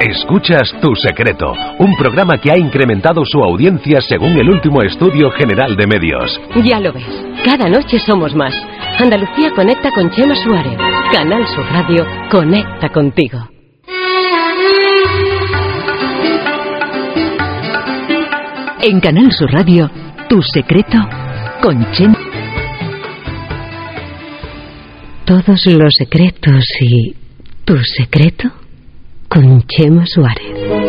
Escuchas Tu Secreto, un programa que ha incrementado su audiencia según el último estudio general de medios. Ya lo ves, cada noche somos más. Andalucía conecta con Chema Suárez. Canal Sur Radio conecta contigo. En Canal Sur Radio, Tu Secreto con Chema. Todos los secretos y tu secreto con Chema Suárez.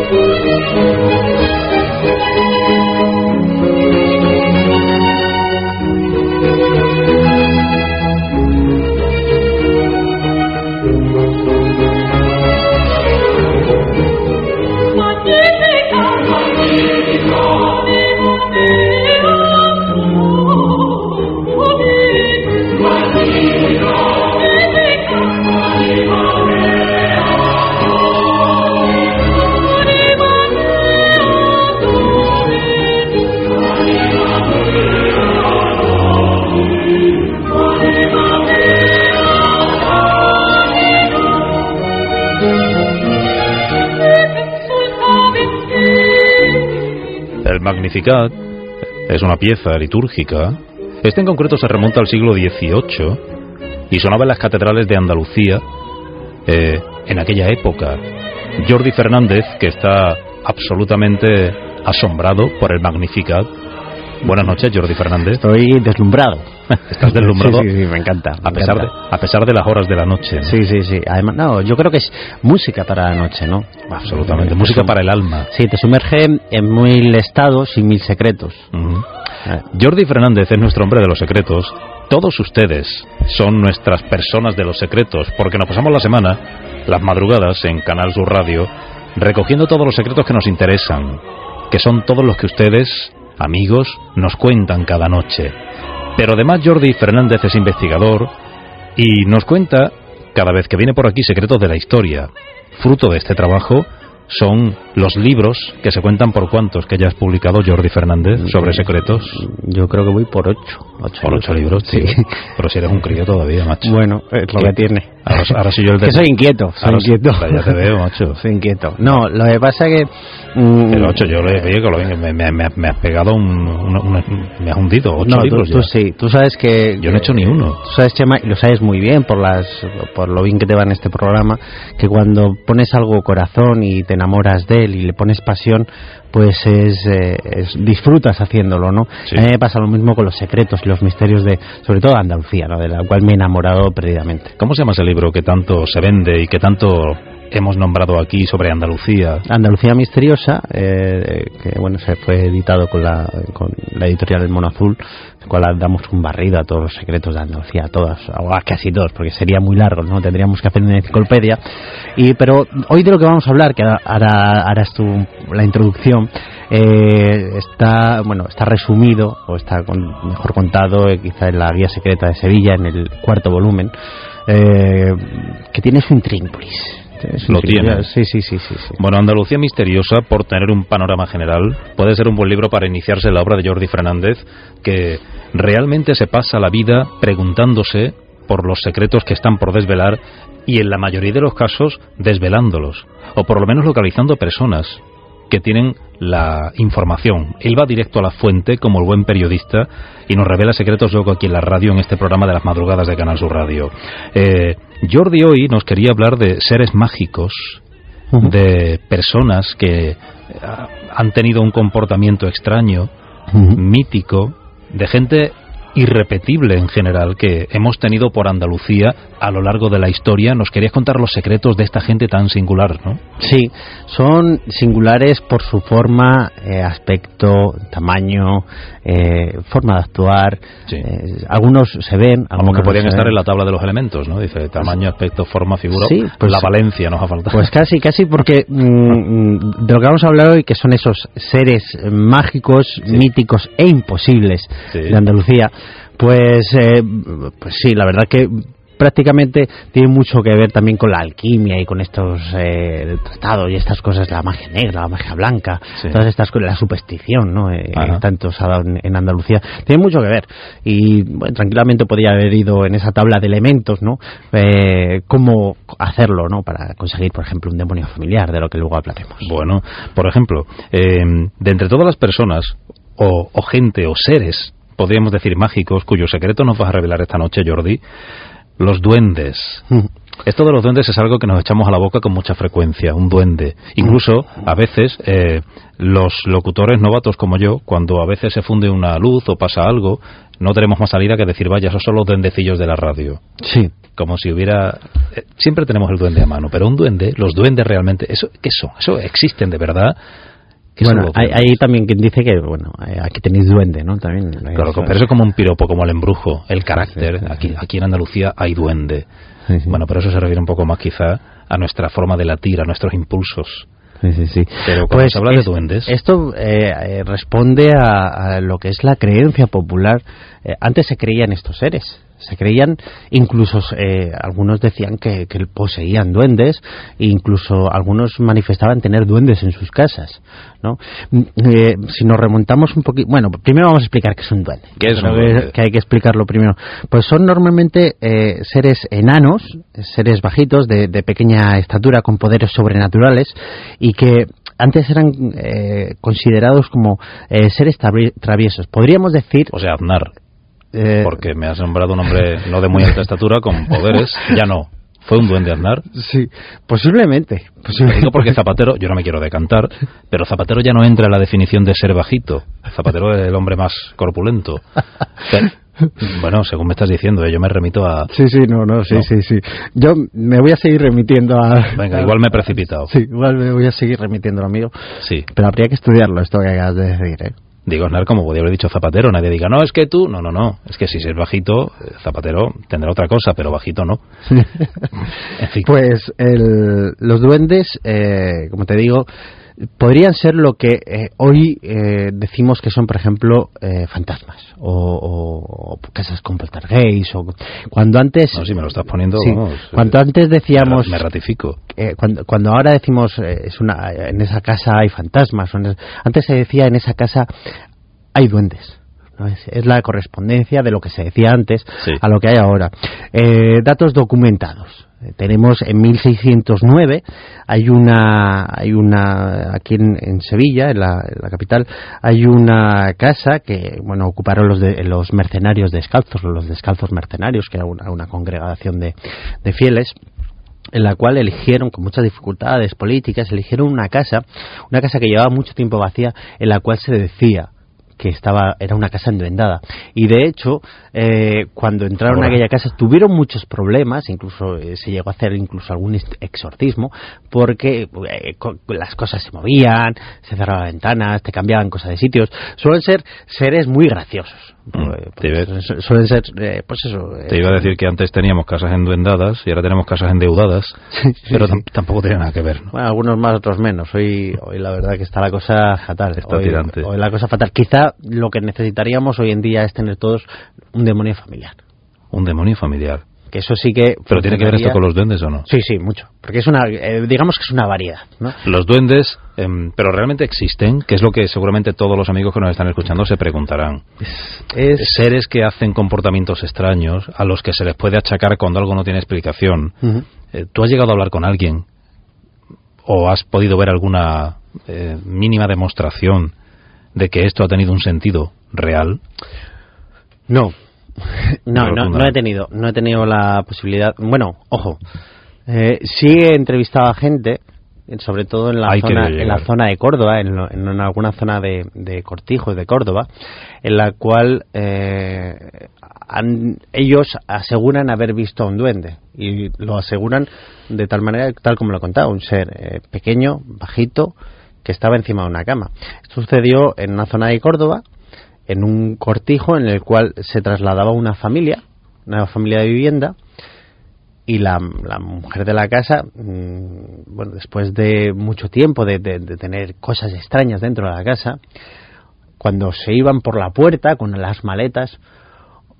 Magnificat es una pieza litúrgica. Este en concreto se remonta al siglo XVIII y sonaba en las catedrales de Andalucía eh, en aquella época. Jordi Fernández, que está absolutamente asombrado por el Magnificat. Buenas noches, Jordi Fernández. Estoy deslumbrado. ¿Estás deslumbrado? Sí, sí, sí, me encanta. me A pesar, de, a pesar de las horas de la noche. ¿no? Sí, sí, sí. Además, no, yo creo que es música para la noche, ¿no? Absolutamente. Música para el alma. Sí, te sumerge en mil estados y mil secretos. Ujú. Jordi Fernández es nuestro hombre de los secretos. Todos ustedes son nuestras personas de los secretos, porque nos pasamos la semana, las madrugadas, en Canal Sur Radio, recogiendo todos los secretos que nos interesan, que son todos los que ustedes, amigos, nos cuentan cada noche. Pero además Jordi Fernández es investigador y nos cuenta, cada vez que viene por aquí, secretos de la historia. Fruto de este trabajo son los libros que se cuentan por cuantos que ya has publicado Jordi Fernández sobre secretos. Yo creo que voy por ocho. ocho Por ocho libros, Sí. Pero si eres un crío todavía, macho. Bueno, es lo que tiene. Ahora, ahora soy yo el de... Que soy inquieto, soy Ahora- inquieto. Ya te veo, macho. Soy inquieto. No, lo que pasa es que... mm, Pero ocho, yo le oye, que lo- me, me- me- has pegado un, un- un- me has hundido ocho no, tú, libros tú ya. sí. Tú sabes que... Yo no he hecho ni uno. Tú sabes, Chema, y lo sabes muy bien por las por lo bien que te va en este programa, que cuando pones algo corazón y te enamoras de él y le pones pasión, pues es, eh, es- disfrutas haciéndolo, ¿no? Sí. A mí me pasa lo mismo con los secretos y los misterios de, sobre todo Andalucía, ¿no? De la cual me he enamorado perdidamente. ¿Cómo se llama ese libro que tanto se vende y que tanto hemos nombrado aquí sobre Andalucía? Andalucía Misteriosa, eh, que bueno, se fue editado con la, con la editorial El Mono Azul, el cual damos un barrido a todos los secretos de Andalucía, a todas, o a casi todos, porque sería muy largo, ¿no? Tendríamos que hacer una enciclopedia. Y, pero hoy de lo que vamos a hablar, que ahora harás tú la introducción, eh, está, bueno, está resumido, o está con- mejor contado, eh, quizá en la Guía Secreta de Sevilla, en el cuarto volumen, eh, que tiene su intríngulis. Tiene su Lo tiene. Sí, sí, sí, sí, sí. Bueno, Andalucía Misteriosa, por tener un panorama general, puede ser un buen libro para iniciarse en la obra de Jordi Fernández, que realmente se pasa la vida preguntándose por los secretos que están por desvelar y en la mayoría de los casos desvelándolos, o por lo menos localizando personas que tienen la información. Él va directo a la fuente como el buen periodista y nos revela secretos luego aquí en la radio en este programa de las madrugadas de Canal Sur Radio. Eh, Jordi hoy nos quería hablar de seres mágicos, de personas que ah, han tenido un comportamiento extraño, mítico, de gente irrepetible en general que hemos tenido por Andalucía a lo largo de la historia. Nos querías contar los secretos de esta gente tan singular, ¿no? Sí, son singulares por su forma, eh, aspecto, tamaño, eh, forma de actuar. Sí. Eh, algunos se ven, Como que podrían no estar ven. en la tabla de los elementos, ¿no? Dice tamaño, aspecto, forma, figura. Sí, pues- la Valencia nos ha faltado. Pues casi, casi porque mm, de lo que vamos a hablar hoy, que son esos seres mágicos, míticos e imposibles Sí. de Andalucía, pues, eh, pues sí, la verdad que prácticamente tiene mucho que ver también con la alquimia y con estos eh, tratados y estas cosas, la magia negra, la magia blanca, todas estas cosas, la superstición, ¿no? Eh, tanto se ha dado en, Andalucía, tiene mucho que ver. Y bueno, tranquilamente podría haber ido en esa tabla de elementos, ¿no? Eh, cómo hacerlo, ¿no? Para conseguir, por ejemplo, un demonio familiar, de lo que luego hablaremos. Bueno, por ejemplo, eh, de entre todas las personas, o, o gente, o seres, podríamos decir mágicos, cuyo secreto nos vas a revelar esta noche, Jordi, los duendes. Mm. Esto de los duendes es algo que nos echamos a la boca con mucha frecuencia, un duende. Incluso, a veces, eh, los locutores novatos como yo, cuando a veces se funde una luz o pasa algo, no tenemos más salida que decir, vaya, esos son los duendecillos de la radio. Sí. Como si hubiera... Eh, siempre tenemos el duende a mano, pero un duende, los duendes realmente, ¿eso qué son? ¿Eso existen de verdad? Bueno, hay, también quien dice que, bueno, eh, aquí tenéis duende, ¿no? También. Claro, pero eso es como un piropo, como el embrujo, el carácter. aquí, aquí en Andalucía hay duende. Bueno, pero eso se refiere un poco más quizá a nuestra forma de latir, a nuestros impulsos. Sí, sí, sí. Pero cuando pues se habla de duendes. Esto eh, eh, responde a, lo que es la creencia popular. antes se creían estos seres se creían, incluso eh, algunos decían que, poseían duendes, e incluso algunos manifestaban tener duendes en sus casas. ¿no? Mm, eh, si nos remontamos un poquito, bueno, primero vamos a explicar qué es un duende. ¿Qué es un duende? Que, hay que explicarlo primero. Pues son normalmente eh, seres enanos, seres bajitos, de, pequeña estatura, con poderes sobrenaturales, y que antes eran considerados como seres traviesos. Podríamos decir. O sea, Aznar. Eh, Porque me has nombrado un hombre no de muy alta estatura, con poderes. Ya no. ¿Fue un duende andar? Sí, posiblemente. Digo porque Zapatero, yo no me quiero decantar, pero Zapatero ya no entra en la definición de ser bajito. Zapatero es el hombre más corpulento. bueno, según me estás diciendo, eh, yo me remito a... Sí, sí, no, no, sí, sí, sí. Yo me voy a seguir remitiendo a... Venga, igual me he precipitado. Sí, igual me voy a seguir remitiendo lo mío. Sí. Pero habría que estudiarlo, esto que acabas de decir, ¿eh? Digo, Snar, como podría haber dicho Zapatero, nadie diga, no, es que tú, no, no, no, es que si es bajito, eh, Zapatero tendrá otra cosa, pero bajito no. Pues los duendes, eh, como te digo, podrían ser lo que eh, hoy eh, decimos que son, por ejemplo, eh, fantasmas o, casas con poltergeist o cuando antes no, si me lo estás poniendo cuando antes decíamos me ratifico. cuando, cuando ahora decimos es una en esa casa hay fantasmas antes se decía en esa casa hay duendes es, la correspondencia de lo que se decía antes a lo que hay ahora. Datos documentados tenemos en 1609 hay una hay una aquí en, Sevilla en la, capital hay una casa que bueno ocuparon los de, los mercenarios descalzos los descalzos mercenarios que era una, congregación de, de fieles en la cual eligieron con muchas dificultades políticas eligieron una casa una casa que llevaba mucho tiempo vacía en la cual se decía que estaba era una casa enduendada y de hecho eh, cuando entraron a aquella casa tuvieron muchos problemas incluso eh, se llegó a hacer incluso algún exorcismo porque eh, las cosas se movían se cerraban ventanas te cambiaban cosas de sitios suelen ser seres muy graciosos Mm, pues, suelen ser, eh, pues eso. Te iba a decir que antes teníamos casas enduendadas y ahora tenemos casas endeudadas, pero tampoco tiene nada que ver. Bueno, algunos más, otros menos. Hoy, hoy la verdad que está la cosa fatal. Está hoy, tirante. hoy la cosa fatal. Quizá lo que necesitaríamos hoy en día es tener todos un demonio familiar. Un demonio familiar. Que eso sí que pero tiene que ver esto con los duendes o no sí sí mucho. Porque es una eh, digamos que es una variedad ¿no? los duendes em, pero realmente existen que es lo que seguramente todos los amigos que nos están escuchando se preguntarán. Es, seres que hacen comportamientos extraños a los que se les puede achacar cuando algo no tiene explicación. Eh, tú has llegado a hablar con alguien o has podido ver alguna eh, mínima demostración de que esto ha tenido un sentido real no no, no, no he tenido, no he tenido la posibilidad. Bueno, ojo, eh, sí he entrevistado a gente, sobre todo en la, zona, en la zona de Córdoba, en, en alguna zona de, de, Cortijo de Córdoba, en la cual eh, ellos aseguran haber visto a un duende y lo aseguran de tal manera, tal como lo he contado, un ser eh, pequeño, bajito, que estaba encima de una cama. Esto sucedió en una zona de Córdoba en un cortijo en el cual se trasladaba una familia, una familia de vivienda, y la, mujer de la casa, mm, bueno, después de mucho tiempo de, tener cosas extrañas dentro de la casa, cuando se iban por la puerta con las maletas,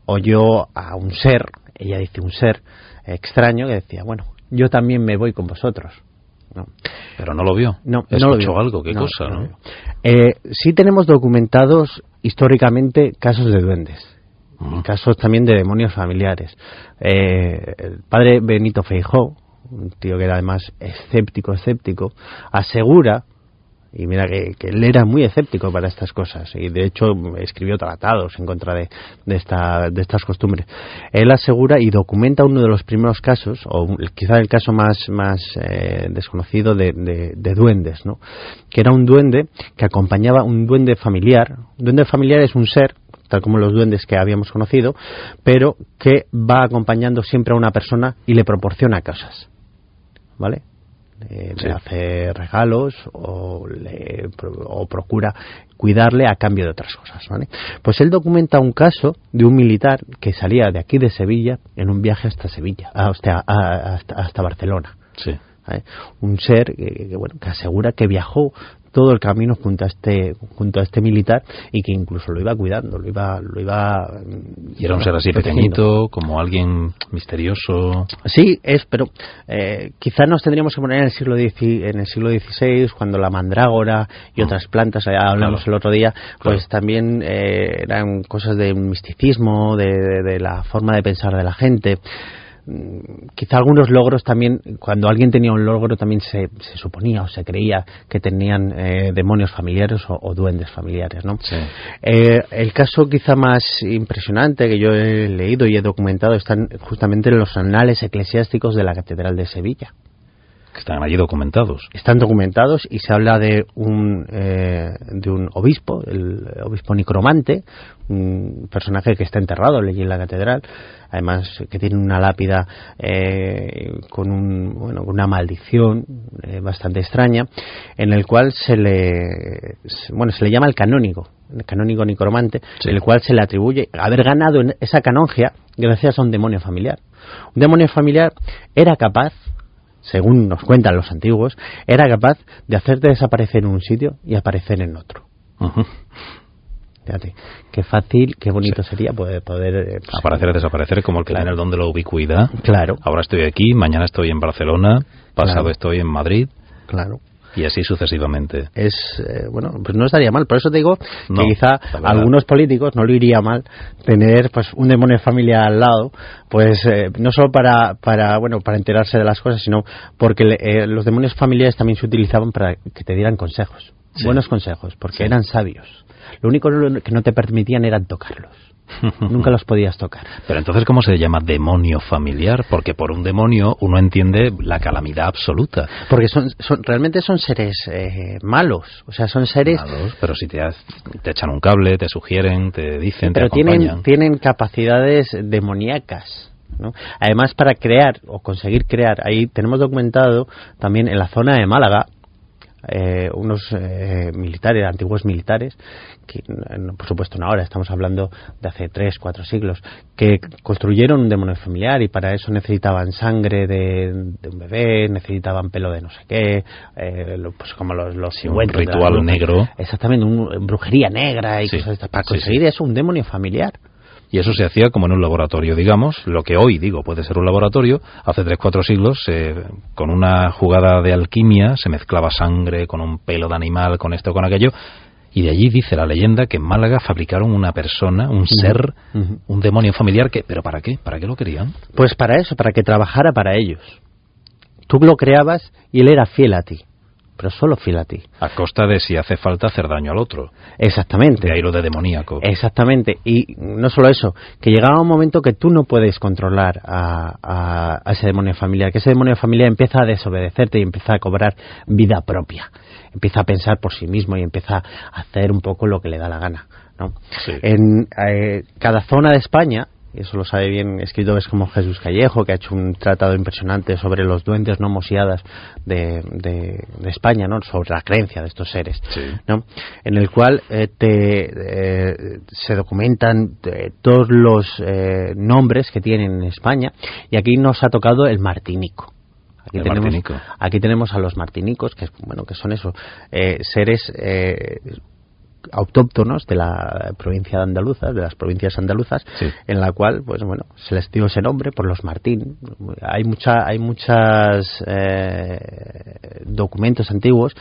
oyó a un ser ella dice un ser extraño que decía, bueno, yo también me voy con vosotros. ¿no? Pero no lo vio. No, Escuchó no lo vio. algo, qué No, cosa, no ¿no? Eh, sí tenemos documentados históricamente casos de duendes. Casos también de demonios familiares. Eh, el padre Benito Feijó, un tío que era además escéptico, escéptico, asegura, y mira que, que él era muy escéptico para estas cosas, y de hecho escribió tratados en contra de, esta, de estas costumbres. Él asegura y documenta uno de los primeros casos, o quizá el caso más, más eh, desconocido de, de- de duendes, ¿no? que era un duende que acompañaba un duende familiar. Duende familiar es un ser tal como los duendes que habíamos conocido, pero que va acompañando siempre a una persona y le proporciona cosas. ¿Vale? Eh, Sí. Le hace regalos o, le, o procura cuidarle a cambio de otras cosas. ¿vale? Pues él documenta un caso de un militar que salía de aquí de Sevilla en un viaje hasta Sevilla, ah, hasta, hasta Barcelona. Sí. ¿vale? Un ser que, que, bueno, que asegura que viajó todo el camino junto a este junto a este militar y que incluso lo iba cuidando, lo iba lo iba Y era un ser así pequeñito, como alguien misterioso. Sí, es, pero eh, quizá nos tendríamos que poner en el siglo en el siglo XVI, cuando la mandrágora y Mm. otras plantas, ya hablamos Claro. el otro día, pues Claro. también eh, eran cosas de misticismo, de, de- de la forma de pensar de la gente. Mm, Quizá algunos logros también, cuando alguien tenía un logro, también se, se suponía o se creía que tenían eh, demonios familiares o, o duendes familiares, ¿no? Sí. Eh, el caso quizá más impresionante que yo he leído y he documentado están justamente en los anales eclesiásticos de la Catedral de Sevilla. Que están allí documentados. Están documentados y se habla de un, eh, de un obispo, el obispo Nicromante, un personaje que está enterrado allí en la catedral, además que tiene una lápida eh, con, un, bueno, una maldición eh, bastante extraña, en el cual se le, bueno, se le llama el canónigo, el canónigo Nicromante, Sí. en el cual se le atribuye haber ganado en esa canongia gracias a un demonio familiar. Un demonio familiar era capaz según nos cuentan los antiguos, era capaz de hacerte desaparecer en un sitio y aparecer en otro. Ujú. Fíjate, qué fácil, qué bonito sería poder... poder eh, pues, Aparecer, desaparecer, como el que Claro. tiene el don de la ubicuidad. Claro, Ahora estoy aquí, mañana estoy en Barcelona, pasado Claro. estoy en Madrid claro. Y así sucesivamente. Es, eh, bueno, pues no estaría mal. Por eso te digo No, que quizá a algunos políticos no le iría mal tener pues un demonio de familia al lado, pues eh, no solo para, para, bueno, para enterarse de las cosas, sino porque le- eh, los demonios familiares también se utilizaban para que te dieran consejos, Sí. buenos consejos, porque Sí. eran sabios. Lo único que no te permitían era tocarlos. Nunca los podías tocar. Pero entonces, ¿cómo se llama demonio familiar? Porque por un demonio uno entiende la calamidad absoluta. Porque son, son realmente son seres eh, malos. O sea, son seres Malos, pero si te, has- te echan un cable, te sugieren, te dicen, pero te acompañan. tienen, tienen capacidades demoníacas. ¿no? Además, para crear o conseguir crear, ahí tenemos documentado también en la zona de Málaga eh, unos eh, militares, antiguos militares, que por supuesto no ahora, estamos hablando de hace tres, cuatro siglos, que construyeron un demonio familiar y para eso necesitaban sangre de, de un bebé, necesitaban pelo de no sé qué, eh, lo- pues como los, los Sí, un ritual negro. Exactamente, un- brujería negra y Sí, cosas de estas. Para conseguir sí. eso, un demonio familiar. Y eso se hacía como en un laboratorio, digamos, lo que hoy digo puede ser un laboratorio. Hace tres, cuatro siglos, eh, con una jugada de alquimia, se mezclaba sangre con un pelo de animal, con esto, con aquello. Y de allí dice la leyenda que en Málaga fabricaron una persona, un ser, un demonio familiar que, ¿pero para qué? ¿Para qué lo querían? Pues para eso, para que trabajara para ellos. Tú lo creabas y él era fiel a ti, pero solo fiel a ti. A costa de si hace falta hacer daño al otro. Exactamente. De ahí lo de demoníaco. Exactamente. Y no solo eso, que llegaba un momento que tú no puedes controlar a, a- a ese demonio familiar, que ese demonio familiar empieza a desobedecerte y empieza a cobrar vida propia. Empieza a pensar por sí mismo y empieza a hacer un poco lo que le da la gana. ¿no? Sí. En eh, cada zona de España, eso lo sabe bien escritores como Jesús Callejo, que ha hecho un tratado impresionante sobre los duendes no mosiadas de, de- de España, ¿no? sobre la creencia de estos seres, Sí. ¿no? en el cual eh, te, eh, se documentan eh, todos los eh, nombres que tienen en España, y aquí nos ha tocado el martinico. Aquí tenemos, martinico. aquí tenemos a los martinicos, que, bueno, que son eso, eh, seres eh, autóctonos de la provincia de Andaluza, de las provincias andaluzas, en la cual, pues bueno, se les dio ese nombre por los Martín. Hay mucha, hay muchas eh, documentos antiguos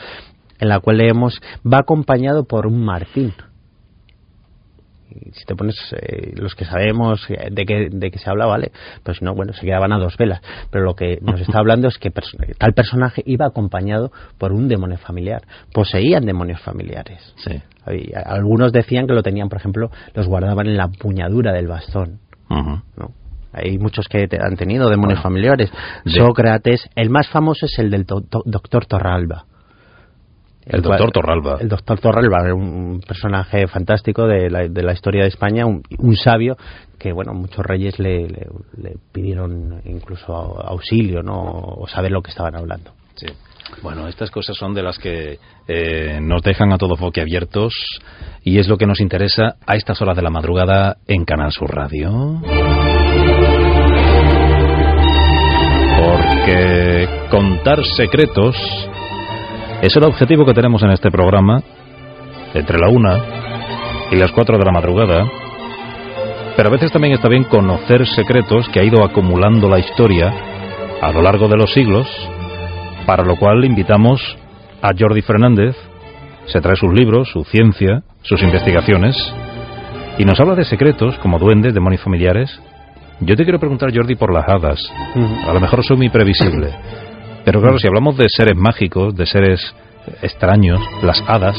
en la cual leemos va acompañado por un Martín si te pones eh, los que sabemos de qué, de qué se habla, vale, pues no, bueno, se quedaban a dos velas. Pero lo que nos está hablando es que tal personaje iba acompañado por un demonio familiar. Poseían demonios familiares. Sí. algunos decían que lo tenían, por ejemplo, los guardaban en la empuñadura del bastón. ¿no? Hay muchos que han tenido demonios familiares. Sócrates, el más famoso es el del doctor Torralba. El, doctor Torralba. El doctor Torralba, un personaje fantástico de la, de la historia de España, un, sabio que, bueno, muchos reyes le, le, pidieron incluso auxilio, ¿no? O saber lo que estaban hablando. Sí. Bueno, estas cosas son de las que eh, nos dejan a todos boquiabiertos y es lo que nos interesa a estas horas de la madrugada en Canal Sur Radio. Porque contar secretos es el objetivo que tenemos en este programa, entre la una y las cuatro de la madrugada. Pero a veces también está bien conocer secretos que ha ido acumulando la historia a lo largo de los siglos, para lo cual invitamos a Jordi Fernández, se trae sus libros, su ciencia, sus investigaciones, y nos habla de secretos como duendes, demonios familiares. Yo te quiero preguntar, Jordi, por las hadas. A lo mejor soy muy previsible. Pero claro, si hablamos de seres mágicos, de seres extraños, las hadas,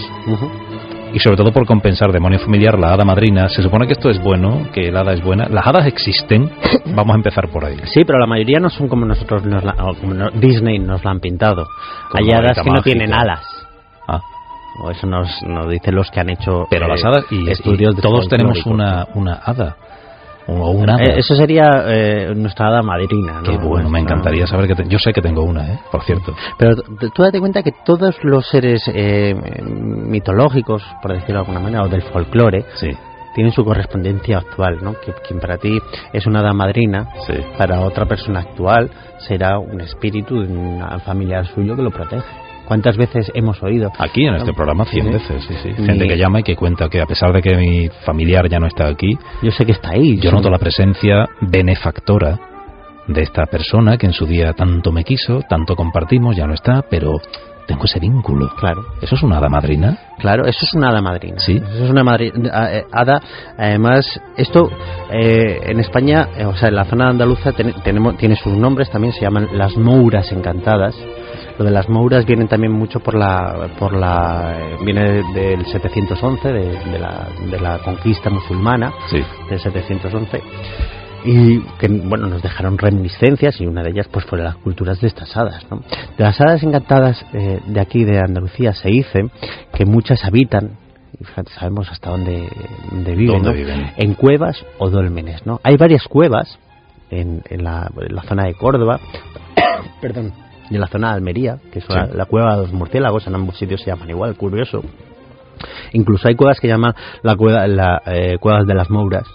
y sobre todo por compensar demonio familiar, la hada madrina, se supone que esto es bueno, que el hada es buena. Las hadas existen, vamos a empezar por ahí. Sí, pero la mayoría no son como nosotros, nos como Disney nos la han pintado. Hay hadas que no tienen alas. Ah. O eso nos, nos dicen los que han hecho pero las hadas y, estudios todos tenemos una, una hada eh, eso sería eh, nuestra hada madrina. Qué bueno, me encantaría saber que yo sé que tengo una, ¿eh? por cierto. Pero tú date cuenta que todos los seres eh, mitológicos, por decirlo de alguna manera, o del folclore, sí. tienen su correspondencia actual, ¿no? Que quien para ti es una hada madrina, para otra persona actual será un espíritu de un familiar suyo que lo protege. ¿Cuántas veces hemos oído? Aquí en este programa, cien veces, sí, sí. Gente que llama y que cuenta que a pesar de que mi familiar ya no está aquí, yo sé que está ahí. Yo noto la presencia benefactora de esta persona que en su día tanto me quiso, tanto compartimos, ya no está, pero tengo ese vínculo. Claro. ¿Eso es una hada madrina? Claro, eso es una hada madrina. Sí. Eso es una madrina, eh, hada. Además, esto eh, en España, eh, o sea, en la zona andaluza tenemos, tiene sus nombres, también se llaman las mouras encantadas. Lo de las Mouras viene también mucho por la, por la viene del 711, de, la, de la conquista musulmana, sí. del 711 y que bueno nos dejaron reminiscencias y una de ellas pues fue las culturas de estas hadas ¿no? de las hadas encantadas eh, de aquí de Andalucía se dice que muchas habitan sabemos hasta dónde, viven, viven, en cuevas o dólmenes no hay varias cuevas en, en, la, en la zona de Córdoba perdón en la zona de Almería, que es la, cueva de los murciélagos, en ambos sitios se llaman igual, curioso. Incluso hay cuevas que llaman la cueva, la, eh, cuevas de las Mouras,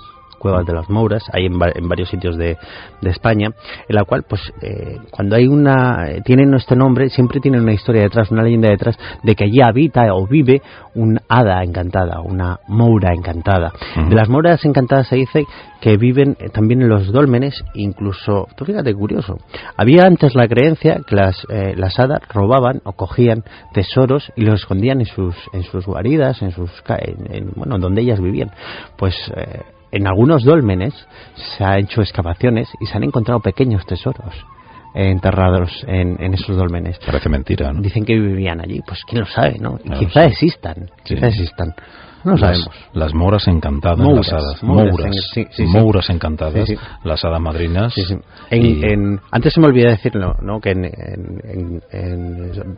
cuevas de las Mouras, hay en, varios sitios de, España, en la cual, pues, eh, cuando hay una, eh, tienen este nombre, siempre tienen una historia detrás, una leyenda detrás, de que allí habita o vive un hada encantada, una moura encantada. De las mouras encantadas se dice que viven eh, también en los dólmenes, incluso, tú fíjate, curioso, había antes la creencia que las, las hadas robaban o cogían tesoros y los escondían en sus, en sus guaridas, en sus, en, bueno, donde ellas vivían. Pues en algunos dólmenes se han hecho excavaciones y se han encontrado pequeños tesoros enterrados en, esos dólmenes. Parece mentira, ¿no? Dicen que vivían allí. Pues quién lo sabe, ¿no? quizá existan. Quizá existan. No sabemos. Las moras encantadas, las hadas. Mouras, encantadas, las hadas madrinas. En, antes se me olvidó decirlo, ¿no? Que en,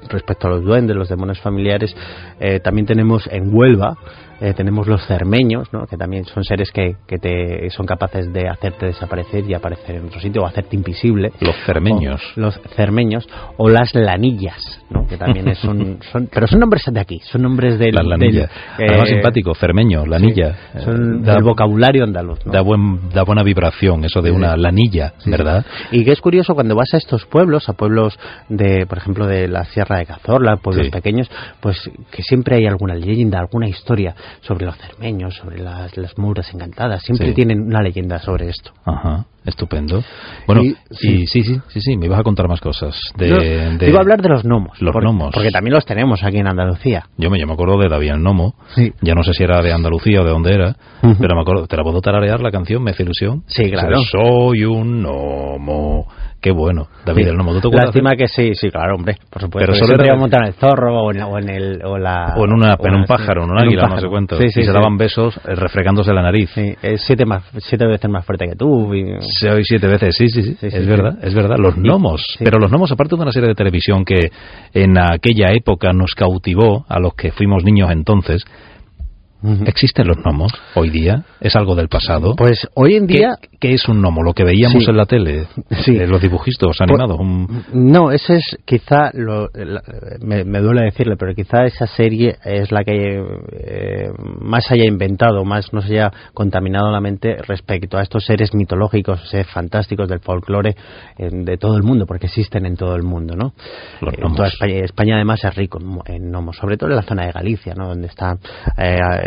respecto a los duendes, los demonios familiares, eh, también tenemos en Huelva eh, tenemos los cermeños, ¿no? que también son seres que, que te, son capaces de hacerte desaparecer y aparecer en otro sitito o hacerte invisible. Los cermeños. los cermeños o las lanillas, ¿no? que también son, son, pero son nombres de aquí, son nombres del... Las lanillas. Del, simpático, cermeño, lanilla. Son da, del vocabulario andaluz. ¿no? da, buen, da buena vibración eso de Sí, una sí. lanilla, Sí, ¿verdad? sí. Y que es curioso cuando vas a estos pueblos, a pueblos de, por ejemplo, de la Sierra de Cazorla, pueblos Sí. pequeños, pues que siempre hay alguna leyenda, alguna historia sobre los cermeños, sobre las, las muras encantadas. Siempre Sí. tienen una leyenda sobre esto. Ajá, estupendo. Bueno, Y- y, sí, sí, sí, sí, me ibas a contar más cosas. De, Iba a hablar de los gnomos. Los por- gnomos. Porque también los tenemos aquí en Andalucía. Yo me, yo me acuerdo de David el Nomo. Sí. Ya no sé si era de Andalucía o de dónde era, pero me acuerdo. ¿Te la puedo tararear la canción? ¿Me hace ilusión? Sí, claro. O sea, Soy un gnomo. Qué bueno. David Sí. el Nomo. ¿Tú te? Lástima que sí, sí, claro, hombre, por supuesto. Pero solo era- a montar en el zorro o en, o en el o la O en, una, en un pájaro, en un águila, no sé cuánto. Sí, sí, y se sí. daban besos eh, refregándose la nariz. Sí, es siete más siete veces más fuerte que tú. y- Soy siete veces, sí, sí, sí, es sí. verdad, es verdad. Los gnomos, pero los gnomos, aparte de una serie de televisión que en aquella época nos cautivó a los que fuimos niños entonces, ¿existen los gnomos hoy día? ¿Es algo del pasado? Pues hoy en ¿Qué, día qué es un gnomo? Lo que veíamos Sí. en la tele, Sí. eh, los dibujitos animados. un- No, ese es quizá, lo, la- me, me duele decirle, pero quizá esa serie es la que eh, más haya inventado, más nos haya contaminado la mente respecto a estos seres mitológicos, seres fantásticos del folclore eh, de todo el mundo, porque existen en todo el mundo, ¿no? Los Eh, en gnomos. toda España, España además es rico en mo- en gnomos, sobre todo en la zona de Galicia, ¿no? Donde está,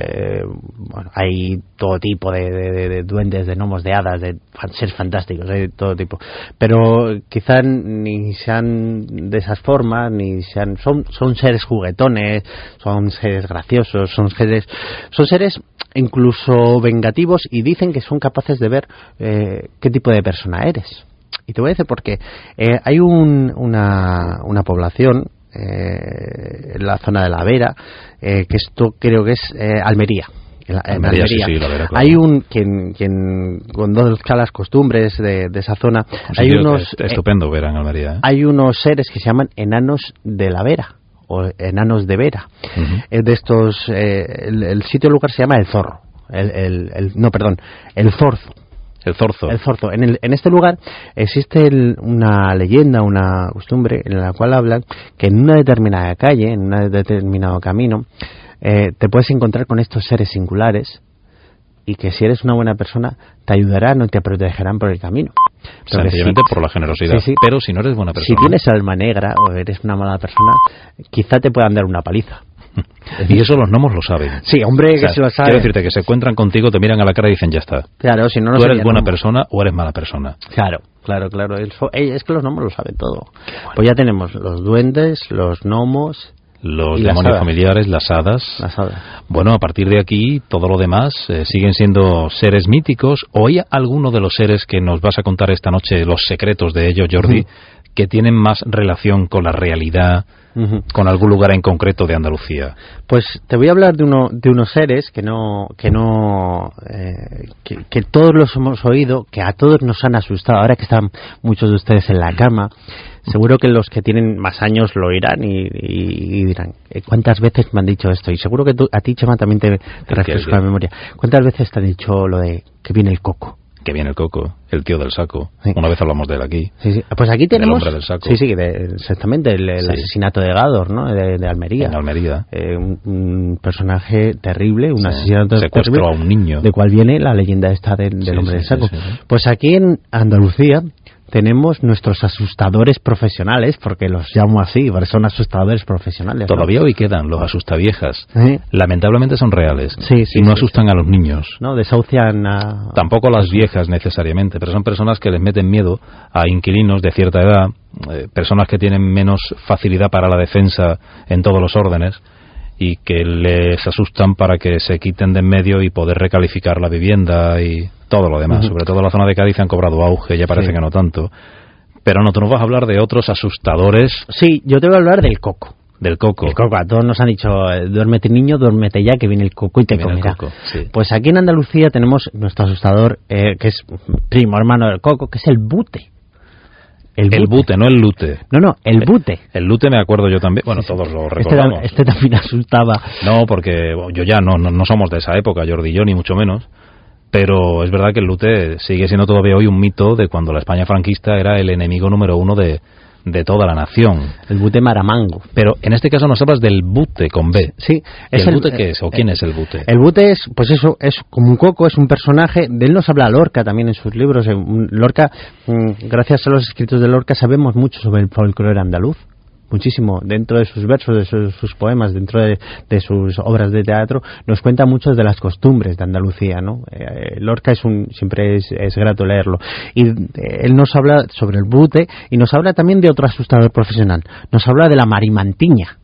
eh, bueno, hay todo tipo de, de- de- de duendes, de gnomos, de hadas, de seres fantásticos, hay todo tipo. Pero quizá ni sean de esas formas, ni sean, son, son seres juguetones, son seres graciosos, son seres, son seres incluso vengativos y dicen que son capaces de ver eh, qué tipo de persona eres. Y te voy a decir por qué. Eh, hay un- una, una población eh, la zona de la Vera, eh, que esto creo que es eh, Almería. En la- en Almería, Almería. sí, sí, la Vera, claro. Hay un, quien, quien conozca las costumbres de, de esa zona, hay unos, est- estupendo ver en Almería. ¿eh? hay unos seres que se llaman enanos de la Vera o enanos de Vera. Es de estos, eh, el, el sitio lugar se llama el Zorro. El, el- el- no, perdón, el Zorzo. El zorzo. El Zorzo. En, el- en este lugar existe el- una leyenda, una costumbre en la cual hablan que en una determinada calle, en un determinado camino, eh, te puedes encontrar con estos seres singulares y que si eres una buena persona te ayudarán o te protegerán por el camino. Pero Sencillamente si- por la generosidad. Sí, sí. Pero si no eres buena si persona. tienes alma negra o eres una mala persona, quizá te puedan dar una paliza. Y eso los gnomos lo saben. Sí, hombre, O sea, que se lo sabe. Quiero decirte que se encuentran contigo, te miran a la cara y dicen ya está. Claro, si no, no Tú eres buena gnomo. persona o eres mala persona. Claro, claro, claro. Eh, es que los gnomos lo saben todo. Pues ya tenemos los duendes, los gnomos, Los las demonios familiares, las hadas. las hadas. Bueno, a partir de aquí, todo lo demás eh, siguen siendo seres míticos. ¿O hay alguno de los seres que nos vas a contar esta noche, los secretos de ellos, Jordi, que tienen más relación con la realidad, Con algún lugar en concreto de Andalucía? Pues te voy a hablar de, uno, de unos seres que no, que no, eh, que, que todos los hemos oído, que a todos nos han asustado. Ahora que están muchos de ustedes en la cama, seguro que los que tienen más años lo oirán y, y- y dirán, eh, ¿cuántas veces me han dicho esto? Y seguro que tú- a ti, Chema, también te, te refresca qué? la memoria. ¿Cuántas veces te han dicho lo de que viene el coco? Que viene el coco, el tío del saco. Sí. Una vez hablamos de él aquí. Sí, sí. Pues aquí tenemos. hombre del saco. Sí, sí, de- exactamente, el, el asesinato de Gador, ¿no? De, de Almería. En Almería. Eh, un, un personaje terrible, un asesinato Secuestró terrible, a un niño. de cual viene la leyenda esta del, del hombre del saco. Pues aquí en Andalucía tenemos nuestros asustadores profesionales, porque los llamo así, son asustadores profesionales. ¿no? Todavía hoy quedan los asustaviejas. ¿Eh? Lamentablemente son reales. Sí, sí, y no sí, asustan a los niños. ¿no? Desahucian a... Tampoco a las viejas necesariamente, pero son personas que les meten miedo a inquilinos de cierta edad, eh, personas que tienen menos facilidad para la defensa en todos los órdenes y que les asustan para que se quiten de en medio y poder recalificar la vivienda y todo lo demás. Sobre todo la zona de Cádiz han cobrado auge, ya parece Sí. que no tanto. Pero no, tú nos vas a hablar de otros asustadores Sí, yo te voy a hablar del coco. del coco. El coco, a todos nos han dicho, eh, duérmete niño, duérmete ya, que viene el coco y te comerá. coco, sí. Pues aquí en Andalucía tenemos nuestro asustador, eh, que es primo hermano del coco, que es el bute. El bute, no el lute. No, no, el bute. El lute me acuerdo yo también. Bueno, todos lo Este, recordamos. este también asustaba. No, porque yo ya no, no, no somos de esa época, Jordi y yo, ni mucho menos. Pero es verdad que el lute sigue siendo todavía hoy un mito de cuando la España franquista era el enemigo número uno de, de toda la nación. El bute maramango. Pero en este caso nos hablas del bute con B. Sí. ¿El, bute qué es? ¿O quién es el bute? El bute es, pues eso, es como un coco, es un personaje. De él nos habla Lorca también en sus libros. Lorca, mm, gracias a los escritos de Lorca, sabemos mucho sobre el folclore andaluz muchísimo dentro de sus versos, de sus, poemas, dentro de, sus obras de teatro, nos cuenta mucho de las costumbres de Andalucía, ¿no? Eh, Lorca es un, siempre es, grato leerlo. Y eh, él nos habla sobre el bute y nos habla también de otro asustador profesional. Nos habla de la marimantiña.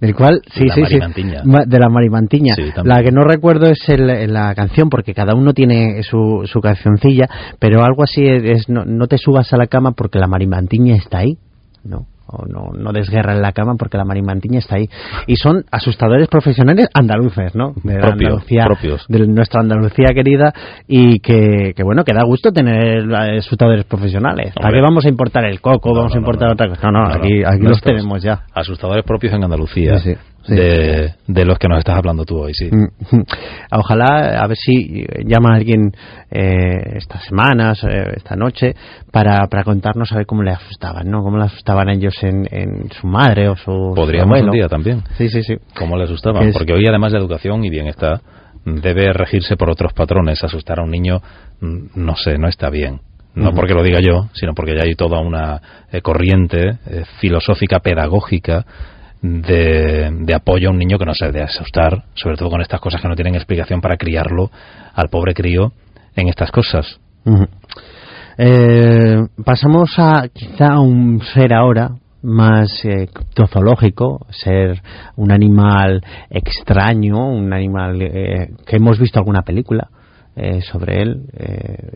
Del cual, sí, sí, sí, de la marimantiña. la que no recuerdo es la canción, porque cada uno tiene su, su cancioncilla, pero algo así es, no, no te subas a la cama porque la marimantiña está ahí, ¿no? O no, no desguerra en la cama porque la marimantiña está ahí. Y son asustadores profesionales andaluces, ¿no? De Andalucía, propios. de nuestra Andalucía querida y que, que, bueno, que da gusto tener asustadores profesionales. ¿Para qué vamos a importar el coco? vamos a importar otra cosa. No, no, aquí, aquí los tenemos ya. Asustadores propios en Andalucía. Sí, sí de, de, los que nos estás hablando tú hoy, sí. Mm. Ojalá, a ver si llama a alguien eh, estas semanas, eh, esta noche, para, para contarnos a ver cómo le asustaban, ¿no? Cómo le asustaban ellos en, en su madre o su Podríamos un día también. Sí, sí, sí. Cómo le asustaban, porque hoy además de educación y bienestar debe regirse por otros patrones. Asustar a un niño, mm, no sé, no está bien no porque lo diga yo, sino porque ya hay toda una eh, corriente filosófica, pedagógica, de, apoyo a un niño que no se debe asustar, sobre todo con estas cosas que no tienen explicación para criarlo al pobre crío en estas cosas. Eh, pasamos a quizá un ser ahora más eh, ser un animal extraño, un animal eh, que hemos visto alguna película. Eh, sobre él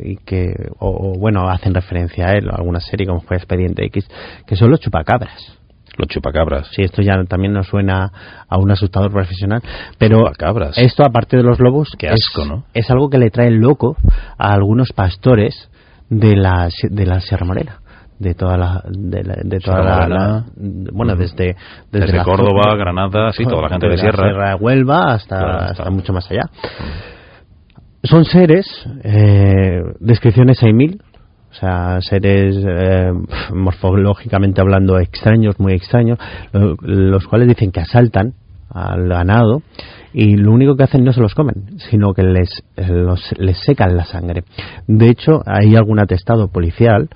y que o, bueno hacen referencia a él alguna serie como fue Expediente X que son los chupacabras los chupacabras. Sí, esto ya también nos suena a un asustador profesional. Pero esto, aparte de los lobos, Qué asco, es, ¿no? es algo que le trae loco a algunos pastores de la, de la Sierra Morena de toda la de, toda la, bueno desde desde, Córdoba Granada sí toda la gente de, Sierra Sierra Huelva hasta, hasta mucho más allá son seres eh, descripciones hay mil o sea, seres eh, morfológicamente hablando extraños, muy extraños, los cuales dicen que asaltan al ganado y lo único que hacen no se los comen, sino que les, les secan la sangre. De hecho, hay algún atestado policial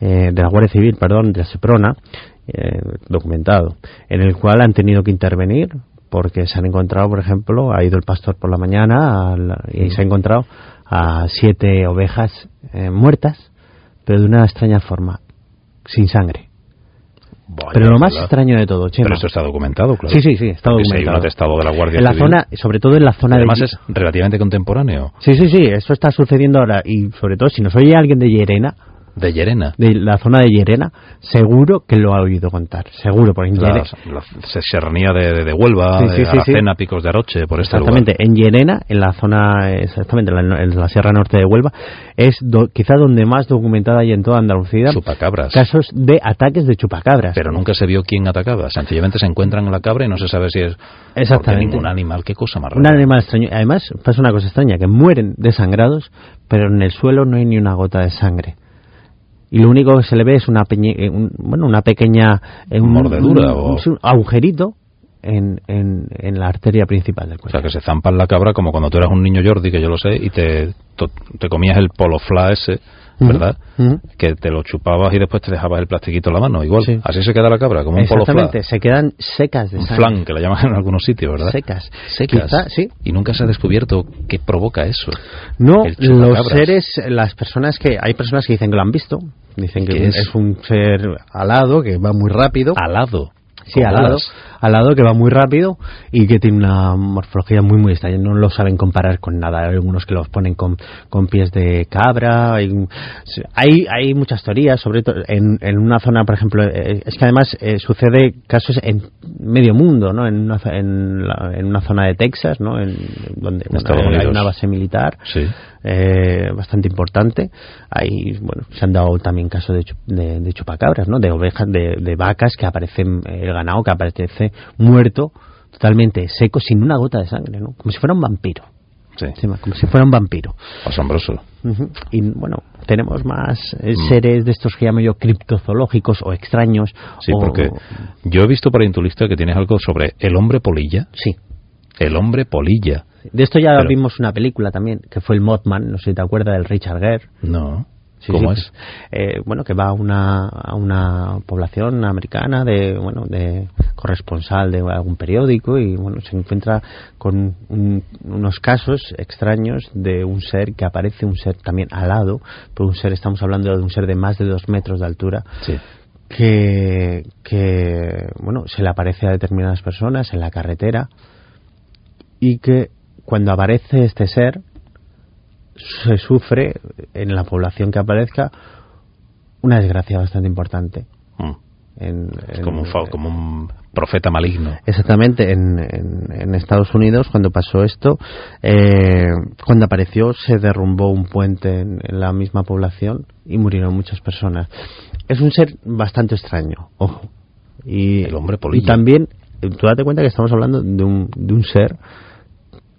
eh, de la Guardia Civil, perdón, de la Seprona, eh, documentado, en el cual han tenido que intervenir porque se han encontrado, por ejemplo, ha ido el pastor por la mañana y se ha encontrado a siete ovejas muertas pero de una extraña forma, sin sangre. pero lo más extraño de todo, Chema. Pero esto está documentado, claro. Sí, sí, sí, está documentado. hay un atestado de la Guardia en la zona, sobre todo en la zona Además es relativamente contemporáneo. Sí, sí, sí, eso está sucediendo ahora. Y sobre todo, si nos oye alguien de Llerena, de Llerena. De la zona de Llerena, seguro que lo ha oído contar. Seguro, por la, la, serranía de, de, Huelva, sí, sí, de Picos de Aroche, por este Exactamente, en Llerena, en la zona, exactamente, en la, Sierra Norte de Huelva, es quizá donde más documentada hay en toda Andalucía. Chupacabras. Casos de ataques de chupacabras. Pero nunca se vio quién atacaba. Sencillamente se encuentran la cabra y no se sabe si es Exactamente. ningún animal. Qué cosa más rara. Un animal extraño. Además, pasa una cosa extraña, que mueren desangrados, pero en el suelo no hay ni una gota de sangre y lo único que se le ve es una, eh, bueno, una pequeña eh, mordedura o un agujerito en, en, en, la arteria principal del cuerpo. O sea, que se zampa la cabra como cuando tú eras un niño Jordi, que yo lo sé, y te, te comías el polofla ese ¿verdad? Que te lo chupabas y después te dejabas el plastiquito en la mano, igual. Así se queda la cabra, como un polo Exactamente, se quedan secas de un flan, que la llaman en algunos sitios, ¿verdad? Secas. Secas. sí. Y nunca se ha descubierto qué provoca eso. No, los seres, las personas que... Hay personas que dicen que lo han visto, dicen que es? es un ser alado, que va muy rápido. Alado. Sí, alado al lado que va muy rápido y que tiene una morfología muy muy extraña. No lo saben comparar con nada. Hay algunos que los ponen con, con pies de cabra. Hay, hay, muchas teorías, sobre todo en, en una zona, por ejemplo, eh, es que además eh, sucede casos en medio mundo, ¿no? En una, en, en una zona de Texas, ¿no? En, donde hay una base militar. Sí. Eh, bastante importante. Hay, bueno, se han dado también casos de, de, chupacabras, ¿no? De ovejas, de, de, vacas que aparecen, el ganado que aparece muerto, totalmente seco, sin una gota de sangre, ¿no? Como si fuera un vampiro. Sí. Como si fuera un vampiro. Asombroso. Y bueno, tenemos más eh, Mm. seres de estos que llamo yo criptozoológicos o extraños. Sí, o- porque yo he visto por ahí en tu lista que tienes algo sobre el hombre polilla. Sí. El hombre polilla. De esto ya Pero- vimos una película también, que fue el Mothman, no sé si te acuerdas, del Richard Gere. No. Sí, ¿Cómo sí, es? eh, bueno, que va a una, a una población americana de, bueno, de corresponsal de algún periódico y, bueno, se encuentra con un- unos casos extraños de un ser que aparece, un ser también alado, pero un ser, estamos hablando de un ser de más de dos metros de altura, Sí. que, que bueno, se le aparece a determinadas personas en la carretera y que cuando aparece este ser se sufre en la población que aparezca una desgracia bastante importante. Mm. En, Es en- como un, fa- como un profeta maligno. Exactamente, en, en- Estados Unidos cuando pasó esto, eh, cuando apareció se derrumbó un puente en, la misma población y murieron muchas personas. Es un ser bastante extraño, ojo. Y, El hombre polilla. Y también, eh, tú date cuenta que estamos hablando de un, de un ser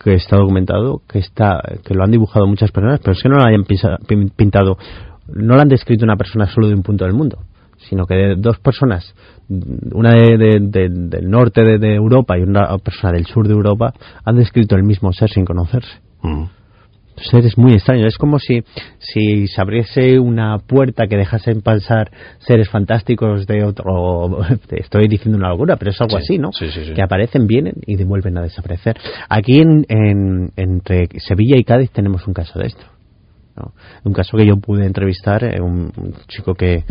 que está documentado, que está que lo han dibujado muchas personas, pero es que no lo hayan pintado, no lo han descrito una persona solo de un punto del mundo, sino que de dos personas, una de, de- de- del norte de, de Europa y una persona del sur de Europa, han descrito el mismo ser sin conocerse. Mm. Seres muy extraños. Es como si, si se abriese una puerta que dejasen pasar seres fantásticos de otro. Estoy diciendo una locura, pero es algo Sí, así, ¿no? sí, sí, sí. Que aparecen, vienen y vuelven a desaparecer. Aquí en, en- entre Sevilla y Cádiz tenemos un caso de esto. ¿no? Un caso que yo pude entrevistar, eh, un, un chico que,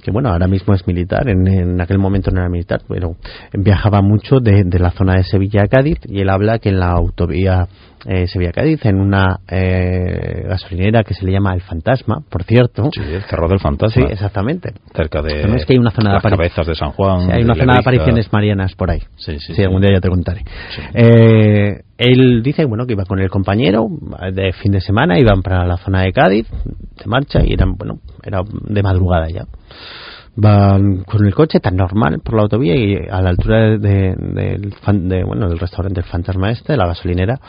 que, bueno, ahora mismo es militar, en, en aquel momento no era militar, pero viajaba mucho de, de la zona de Sevilla a Cádiz y él habla que en la autovía eh, Sevilla-Cádiz, en una eh, gasolinera que se le llama El Fantasma, por cierto. Sí, el cerro del Sí, fantasma. exactamente. cerca de Además que hay una zona de las cabezas de San Juan. Sí, hay una de zona de apariciones marianas por ahí. Sí, sí, Sí, sí. algún día ya te contaré. Sí. Eh, él dice bueno que iba con el compañero de fin de semana, iban para la zona de Cádiz, de marcha, y eran, bueno, era de madrugada ya. Van con el coche tan normal por la autovía y a la altura de, de- del, bueno, del restaurante El Fantasma Este, de la gasolinera,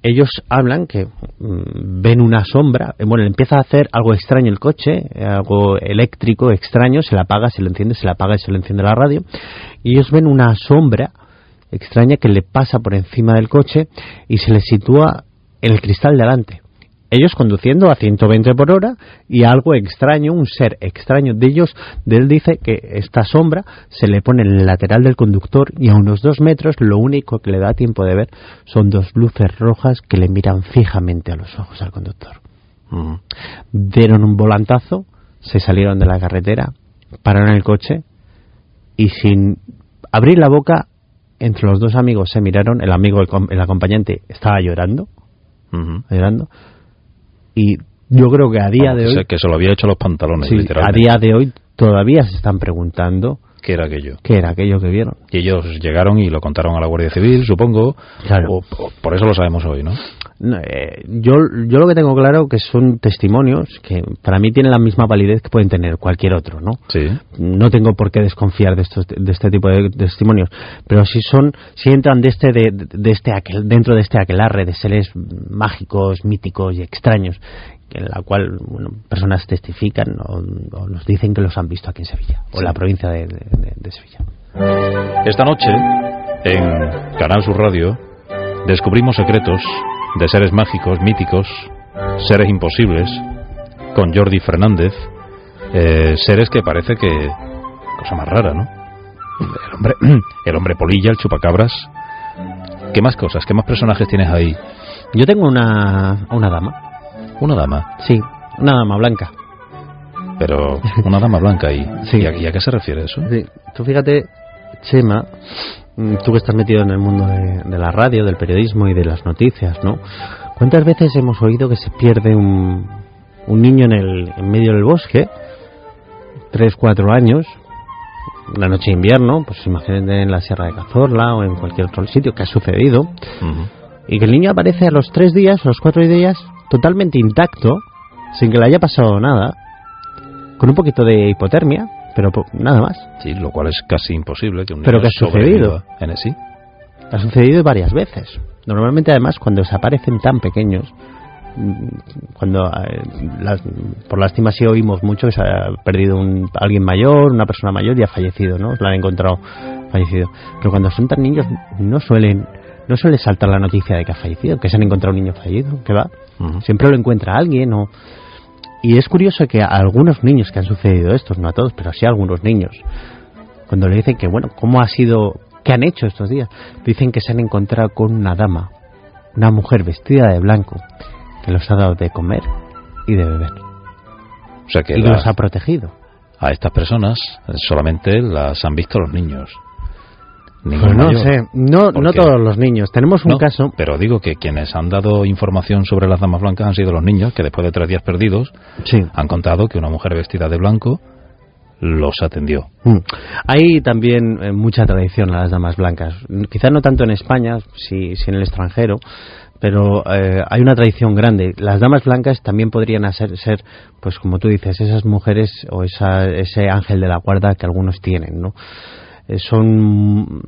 ellos hablan que mm, ven una sombra, eh, bueno, empieza a hacer algo extraño el coche, eh, algo eléctrico extraño, se la apaga, se lo enciende, se la apaga y se lo enciende la radio, y ellos ven una sombra extraña que le pasa por encima del coche y se le sitúa en el cristal de delante. Ellos conduciendo a 120 por hora y algo extraño, un ser extraño de ellos, de él dice que esta sombra se le pone en el lateral del conductor y a unos dos metros lo único que le da tiempo de ver son dos luces rojas que le miran fijamente a los ojos al conductor. Mm. Dieron un volantazo, se salieron de la carretera, pararon el coche y sin abrir la boca, entre los dos amigos se miraron, el amigo, el, el acompañante estaba llorando, Ujú. llorando, y yo creo que a día Vamos, de hoy, que se lo había hecho a los pantalones, sí, a literalmente. día de hoy todavía se están preguntando ¿Qué era aquello? qué era aquello que vieron. Y ellos llegaron y lo contaron a la Guardia Civil, supongo. Claro. O- o- por eso lo sabemos hoy, ¿no? No, eh, yo, yo lo que tengo claro que son testimonios que para mí tienen la misma validez que pueden tener cualquier otro, ¿no? Sí. no tengo por qué desconfiar de estos de este tipo de testimonios pero si son si entran de este de, de este aquel, dentro de este aquelarre de seres mágicos míticos y extraños en la cual bueno, personas testifican o, o nos dicen que los han visto aquí en Sevilla o en la provincia de, de- de- de Sevilla Esta noche, en Canal Sur Radio, descubrimos secretos de seres mágicos, míticos, seres imposibles, con Jordi Fernández, eh, seres que parece que... cosa más rara, ¿no? El hombre, el hombre polilla, el chupacabras. ¿Qué más cosas? ¿Qué más personajes tienes ahí? yo tengo una una dama Una dama, sí una dama blanca pero una dama blanca ahí. Sí. ¿Y, a, y a qué se refiere eso? Sí, tú fíjate, Chema, mm, tú que estás metido en el mundo de, de la radio, del periodismo y de las noticias, ¿no? ¿Cuántas veces hemos oído que se pierde un, un niño en, el, en medio del bosque, tres, cuatro años, una noche de invierno, pues imagínate en la Sierra de Cazorla o en cualquier otro sitio que ha sucedido, y que el niño aparece a los tres días o los cuatro días totalmente intacto, sin que le haya pasado nada, con un poquito de hipotermia, pero nada más. Sí, lo cual es casi imposible que un Pero ¿qué ha sucedido? en sí. Ha sucedido varias veces. normalmente además cuando desaparecen tan pequeños, mm, cuando eh, las- por lástima sí oímos mucho que se ha perdido un, alguien mayor, una persona mayor y ha fallecido, ¿no? La han encontrado fallecido. Pero cuando son tan niños no suelen no suele saltar la noticia de que ha fallecido, que se han encontrado un niño fallido, que va. Siempre lo encuentra alguien o y es curioso que a algunos niños que han sucedido estos, no a todos, pero sí a algunos niños, cuando le dicen que, bueno, ¿cómo ha sido, qué han hecho estos días? Dicen que se han encontrado con una dama, una mujer vestida de blanco, que los ha dado de comer y de beber. O sea que y los ha protegido. a estas personas eh, solamente las han visto los niños. Pues no mayor. sé, no, ¿Por no todos los niños. Tenemos un No, caso, Pero digo que quienes han dado información sobre las damas blancas han sido los niños, que después de tres días perdidos sí. han contado que una mujer vestida de blanco los atendió. Mm. Hay también eh, mucha tradición a las damas blancas. Quizás no tanto en España, sí, sí en el extranjero, pero eh, hay una tradición grande. Las damas blancas también podrían ser, ser, pues como tú dices, esas mujeres o esa, ese ángel de la guarda que algunos tienen, ¿no? Eh, son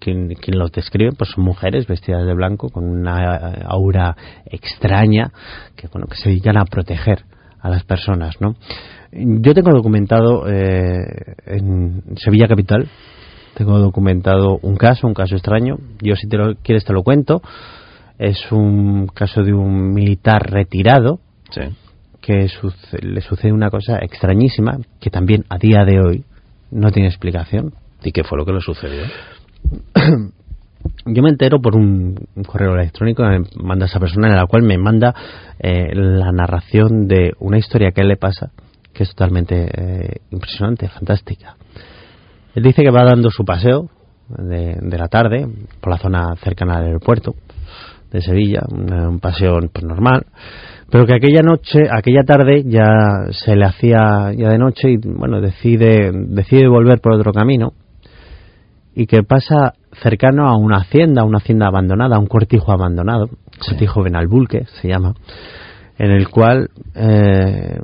quien, quien los describe pues son mujeres vestidas de blanco con una aura extraña que bueno que se dedican a proteger a las personas no yo tengo documentado eh, en Sevilla capital tengo documentado un caso un caso extraño. Yo si te lo quieres te lo cuento. Es un caso de un militar retirado Sí. que suce- le sucede una cosa extrañísima que también a día de hoy no tiene explicación ¿Y qué fue lo que le sucedió? yo me entero por un, correo electrónico que me manda esa persona en la cual me manda eh, la narración de una historia que le pasa que es totalmente eh, impresionante, fantástica. Él dice que va dando su paseo de, de la tarde por la zona cercana al aeropuerto de Sevilla, un, un paseo pues, normal, pero que aquella noche, aquella tarde ya se le hacía ya de noche y bueno decide decide volver por otro camino. Y que pasa cercano a una hacienda, una hacienda abandonada, un cortijo abandonado, cortijo Benalbulque se llama, en el cual eh,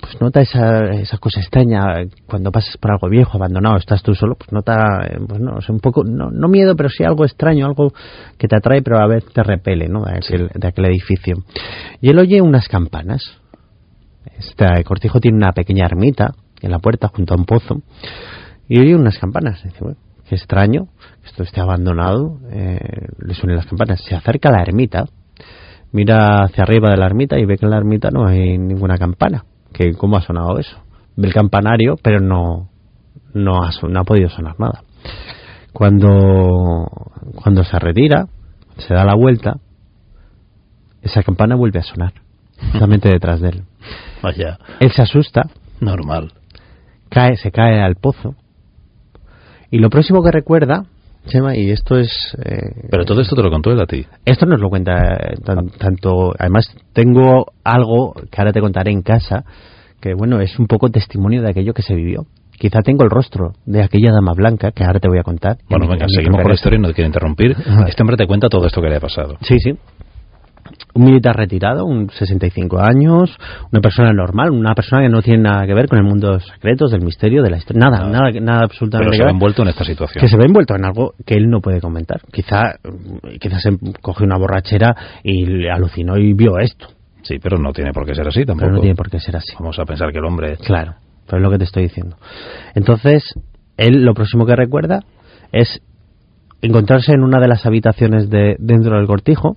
pues nota esa, esa cosa extraña cuando pasas por algo viejo, abandonado, estás tú solo, pues nota, eh, pues no, es un poco, no, no miedo, pero sí algo extraño, algo que te atrae, pero a veces te repele, ¿no? De aquel, de aquel edificio. Y él oye unas campanas. Este cortijo tiene una pequeña ermita en la puerta junto a un pozo y oye unas campanas. Y dice, bueno, qué extraño, esto esté abandonado, eh, le suenan las campanas. Se acerca a la ermita, mira hacia arriba de la ermita y ve que en la ermita no hay ninguna campana. Que ¿Cómo ha sonado eso? Ve el campanario, pero no, no, ha, no ha podido sonar nada. Cuando, cuando se retira, se da la vuelta, esa campana vuelve a sonar, justamente detrás de él. Vaya, Él se asusta, normal. cae, se cae al pozo. Y lo próximo que recuerda, Chema, y esto es. eh, Pero todo esto te lo contó él a ti. esto nos lo cuenta eh, tan- tanto. Además, tengo algo que ahora te contaré en casa, que bueno, es un poco testimonio de aquello que se vivió. Quizá tengo el rostro de aquella dama blanca que ahora te voy a contar. Bueno, venga, seguimos con la historia y no te quiero interrumpir. Este hombre te cuenta todo esto que le ha pasado. Sí, sí. Un militar retirado, un 65 años, una persona normal, una persona que no tiene nada que ver con el mundo de los secretos, del misterio, de la historia, nada, nada, nada, Pero absolutamente se que ve envuelto en esta situación. que se ve envuelto en algo que él no puede comentar. Quizá, mm, quizás se coge una borrachera y le alucinó y vio esto. Sí, pero no tiene por qué ser así tampoco. Pero no tiene por qué ser así. Vamos a pensar que el hombre... Claro, pero es lo que te estoy diciendo. Entonces, él lo próximo que recuerda es encontrarse en una de las habitaciones de dentro del cortijo,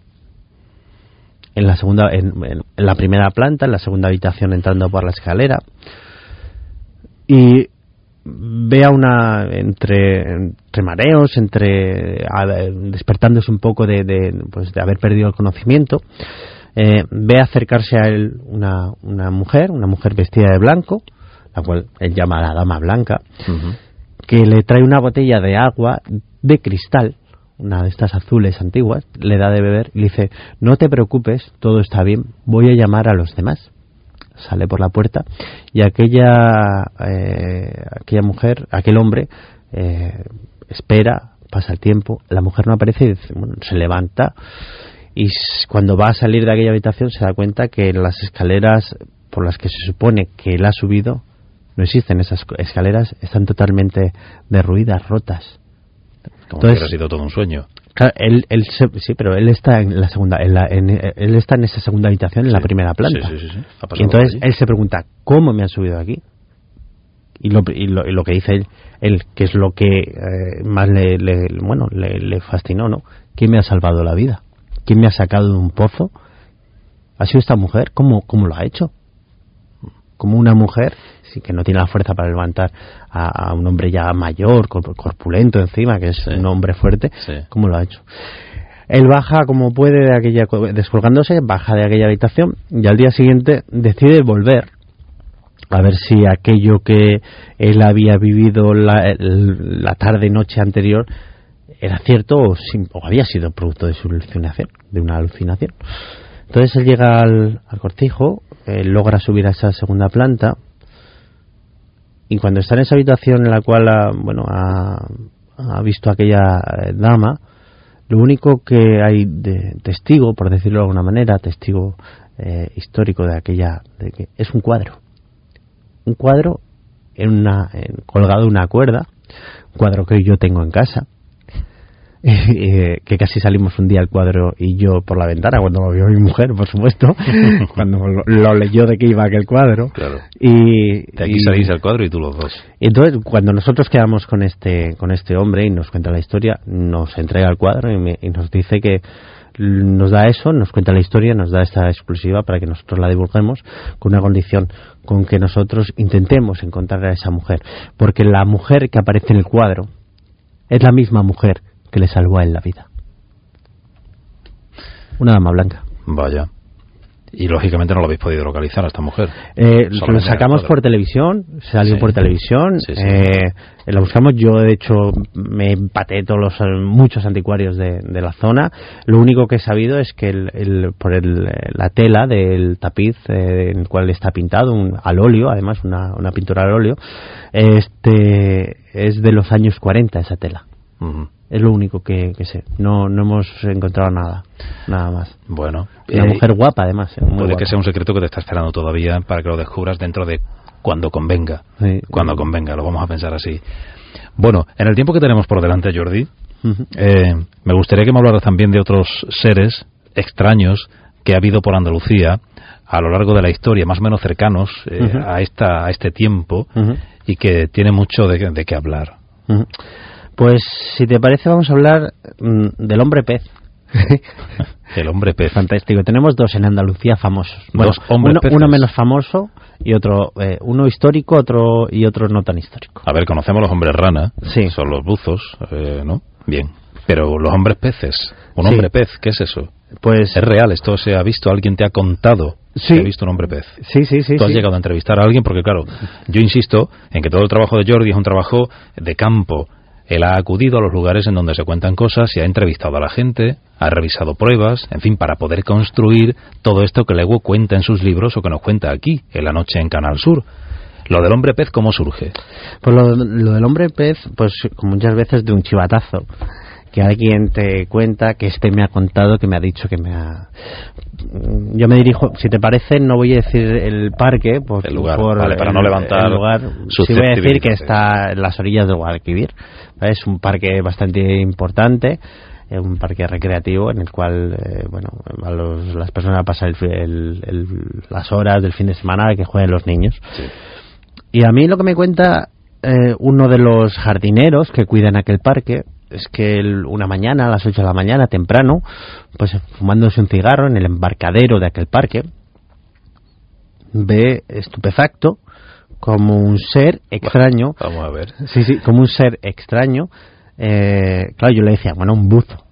en la segunda, en, la primera planta, en la segunda habitación entrando por la escalera, y ve a una entre, entre mareos, entre a despertándose un poco de, de, pues, de haber perdido el conocimiento, eh, ve acercarse a él una, una mujer, una mujer vestida de blanco, la cual él llama la dama blanca, que le trae una botella de agua de cristal, una de estas azules antiguas, le da de beber y le dice, no te preocupes, todo está bien, voy a llamar a los demás. Sale por la puerta y aquella, eh, aquella mujer, aquel hombre, eh, espera, pasa el tiempo, la mujer no aparece y dice, bueno, se levanta y cuando va a salir de aquella habitación se da cuenta que las escaleras por las que se supone que él ha subido no existen esas escaleras están totalmente derruidas rotas Como Entonces- si hubiera sido todo un sueño. Claro, él, él se- sí, pero él está en la segunda, en la- en- él está en esa segunda habitación, en la primera planta. Sí, sí, sí. Ha Y entonces él se pregunta, ¿cómo me han subido aquí? Y lo, y lo, y lo que dice él, él, que es lo que eh, más le, le- bueno, le, le fascinó, ¿no? ¿Quién me ha salvado la vida? ¿Quién me ha sacado de un pozo? ¿Ha sido esta mujer? ¿Cómo, cómo lo ha hecho? Como una mujer sí, que no tiene la fuerza para levantar a, a un hombre ya mayor, corp- corpulento encima, que es Sí. un hombre fuerte, Sí. ¿cómo lo ha hecho? Él baja como puede de aquella, descolgándose, baja de aquella habitación y al día siguiente decide volver a ver si aquello que él había vivido la, tarde noche anterior era cierto o, o había sido producto de su alucinación, de una alucinación. Entonces él llega al, al cortijo, logra subir a esa segunda planta y cuando está en esa habitación en la cual ha, bueno ha, visto aquella eh, dama, lo único que hay de testigo, por decirlo de alguna manera, testigo eh, histórico de aquella, de que es un cuadro, un cuadro en una, en- colgado en una cuerda, un cuadro que yo tengo en casa, eh, que casi salimos un día el cuadro y yo por la ventana cuando lo vio mi mujer, por supuesto, cuando lo, lo leyó de que iba aquel cuadro. Claro. Y, De aquí y- salís el cuadro y tú los dos. entonces, cuando nosotros quedamos con este, con este hombre y nos cuenta la historia, nos entrega el cuadro y, me- y nos dice que nos da eso, nos cuenta la historia, nos da esta exclusiva para que nosotros la divulguemos con una condición, con que nosotros intentemos encontrar a esa mujer. Porque la mujer que aparece en el cuadro es la misma mujer que le salvó a él la vida. Una dama blanca. Vaya. Y lógicamente no lo habéis podido localizar a esta mujer. Eh, lo sacamos por televisión, salió Sí. por televisión, Sí, sí. eh, la buscamos, yo de hecho me empaté todos los, eh, muchos anticuarios de, de la zona, lo único que he sabido es que el, el- por el, eh, la tela del tapiz eh, en el cual está pintado, un, al óleo, además una, una pintura al óleo, este es de los años 40 esa tela. Ujú. Es lo único que, que sé. No, no hemos encontrado nada, nada más. Bueno. Una eh, mujer guapa, además. eh, puede guapa. que sea un secreto que te está esperando todavía para que lo descubras dentro de cuando convenga. Sí. Cuando convenga, lo vamos a pensar así. Bueno, en el tiempo que tenemos por delante, Jordi, eh, me gustaría que me hablaras también de otros seres extraños que ha habido por Andalucía a lo largo de la historia, más o menos cercanos eh, a, esta, a este tiempo y que tiene mucho de, de qué hablar. Pues si te parece vamos a hablar mm, del hombre pez. El hombre pez. Fantástico. Tenemos dos en Andalucía famosos. Bueno, Dos hombres uno, peces. uno menos famoso y otro eh, uno histórico, otro y otro no tan histórico. A ver, conocemos los hombres rana, Sí. son los buzos, eh, ¿no? Bien. Pero los hombres peces, un Sí. hombre pez, ¿qué es eso? Pues Es real, esto se ha visto, alguien te ha contado Sí. que ha visto un hombre pez. sí, sí, sí. Tú has sí. llegado a entrevistar a alguien porque, claro, yo insisto en que todo el trabajo de Jordi es un trabajo de campo. Él ha acudido a los lugares en donde se cuentan cosas y ha entrevistado a la gente, ha revisado pruebas, en fin, para poder construir todo esto que luego cuenta en sus libros o que nos cuenta aquí, en la noche en Canal Sur. Lo del hombre pez, ¿cómo surge? Pues lo, lo del hombre pez, pues muchas veces de un chivatazo. Que alguien te cuenta que este me ha contado, que me ha dicho, que me ha... Yo me dirijo, si te parece, no voy a decir el parque, por, El lugar, por vale, para no levantar el lugar. Sí voy a decir que está en las orillas del Guadalquivir. ¿vale? Es un parque bastante importante, eh, un parque recreativo en el cual, eh, bueno, a los- las personas pasan el el- el- las horas del fin de semana que jueguen los niños. Y a mí lo que me cuenta eh, uno de los jardineros que cuidan aquel parque es que él, una mañana, a las 8 de la mañana, temprano, pues fumándose un cigarro en el embarcadero de aquel parque, ve estupefacto como un ser extraño, Vamos a ver. sí, sí, como un ser extraño, eh, claro, yo le decía, bueno, un buzo,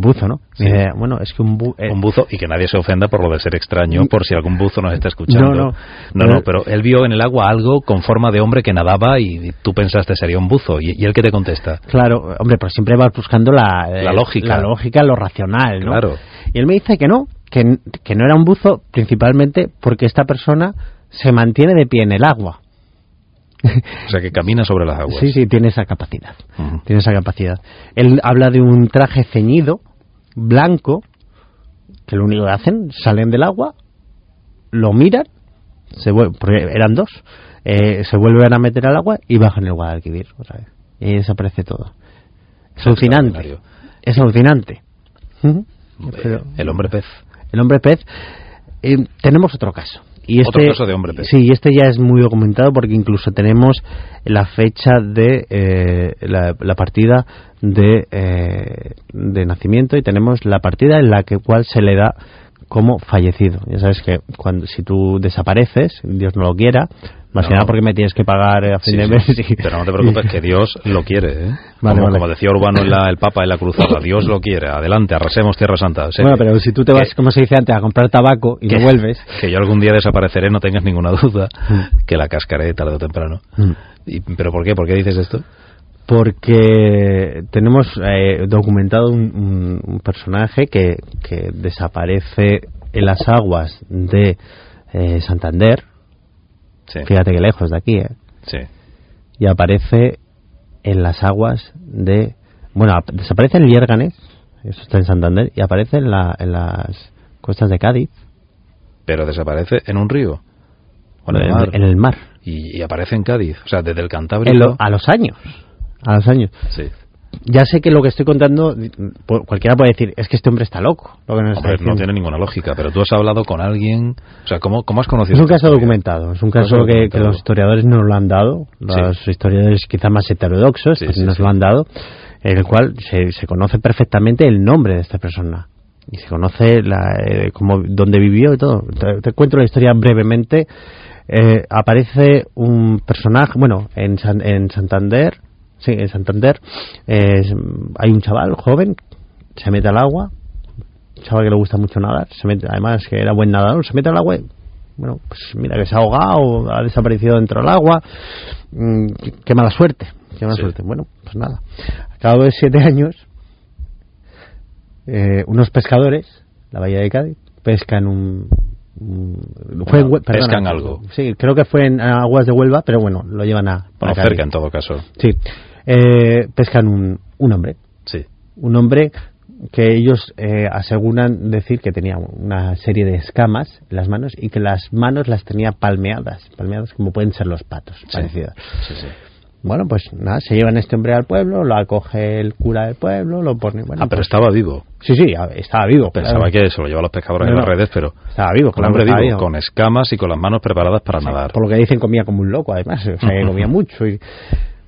buzo, ¿no? Sí. dice, bueno, es que un buzo... Un buzo, y que nadie se ofenda por lo de ser extraño, por si algún buzo nos está escuchando. No, no. no, no, pero él vio en el agua algo con forma de hombre que nadaba y tú pensaste sería un buzo. ¿Y, y él qué te contesta? Claro, hombre, pero siempre vas buscando la, La eh, lógica. La lógica, lo racional, ¿no? Claro. Y él me dice que no, que, que no era un buzo principalmente porque esta persona se mantiene de pie en el agua. O sea, que camina sobre las aguas. Sí, sí, tiene esa capacidad. Tiene esa capacidad. Él habla de un traje ceñido, blanco, que lo único que hacen, salen del agua, lo miran, se eran dos, eh, se vuelven a meter al agua y bajan el Guadalquivir otra vez. Y desaparece todo. Es alucinante. Es alucinante. El hombre pez. el hombre pez. Eh, tenemos otro caso. Y Otro este, caso de hombre pez. Sí, y este ya es muy documentado porque incluso tenemos la fecha de eh, la, la partida de, eh, de nacimiento y tenemos la partida en la que cual se le da como fallecido. Ya sabes que cuando si tú desapareces, Dios no lo quiera, más que nada porque me tienes que pagar eh, a fin Sí, de sí. mes. y- Pero no te preocupes que Dios lo quiere, ¿eh? Vale, como, vale. como decía Urbano en la- el Papa en la Cruzada, Dios lo quiere. Adelante, arrasemos Tierra Santa. Bueno, pero si tú te vas, que- como se dice antes, a comprar tabaco y que- no vuelves. Que yo algún día desapareceré, no tengas ninguna duda, Mm. que la cascaré tarde o temprano. Mm. Y- ¿Pero por qué? ¿Por qué dices esto? Porque tenemos eh, documentado un, un- un personaje que, que desaparece en las aguas de eh, Santander, Sí. fíjate que lejos de aquí, ¿eh? Sí. y aparece en las aguas de... Bueno, ap- desaparece en Liérganes, eso está en Santander, y aparece en, la- en las costas de Cádiz, Pero desaparece en un río. O en el mar. en el mar, Y, y aparece en Cádiz. O sea, desde el Cantábrico. Lo- a los años. A los años. Sí. Ya sé que lo que estoy contando, por- cualquiera puede decir, es que este hombre está loco. Lo que nos está no tiene ninguna lógica, pero tú has hablado con alguien. O sea, ¿cómo, cómo has conocido Es un caso documentado, es un Caso que, los historiadores nos lo han dado, los historiadores quizá más heterodoxos Sí, pues nos lo han dado, en el cual se, se conoce perfectamente el nombre de esta persona y se conoce la, eh, cómo, dónde vivió y todo. Te, te cuento la historia brevemente. Eh, aparece un personaje, bueno, en, San- en Santander, sí, en Santander, hay un chaval joven, se mete al agua, un chaval que le gusta mucho nadar, se mete, además que era buen nadador, se mete al agua y, bueno, pues mira que se ha ahogado, ha desaparecido dentro del agua, mm, qué, qué mala suerte, qué mala Sí. suerte. Bueno, pues nada, a cabo de siete años, eh, unos pescadores, la bahía de Cádiz, pescan un... fue perdona, pescan algo. Sí, creo que fue en aguas de Huelva, pero bueno, lo llevan a... Bueno, cerca en todo caso. Sí, eh, pescan un, un hombre, Sí. un hombre que ellos eh, aseguran decir que tenía una serie de escamas en las manos y que las manos las tenía palmeadas, palmeadas como pueden ser los patos, Sí. parecidas. Sí, sí. Bueno, pues nada, se llevan este hombre al pueblo, lo acoge el cura del pueblo, lo pone. Bueno, ah, pero pues- estaba vivo. Sí, sí, estaba vivo. Pensaba claro. que se lo lleva a los pescadores No, en las redes, pero. Estaba vivo, claro, hombre vivo. con escamas y con las manos preparadas para nadar. Por lo que dicen, comía como un loco, además. O sea, que comía mucho. Y...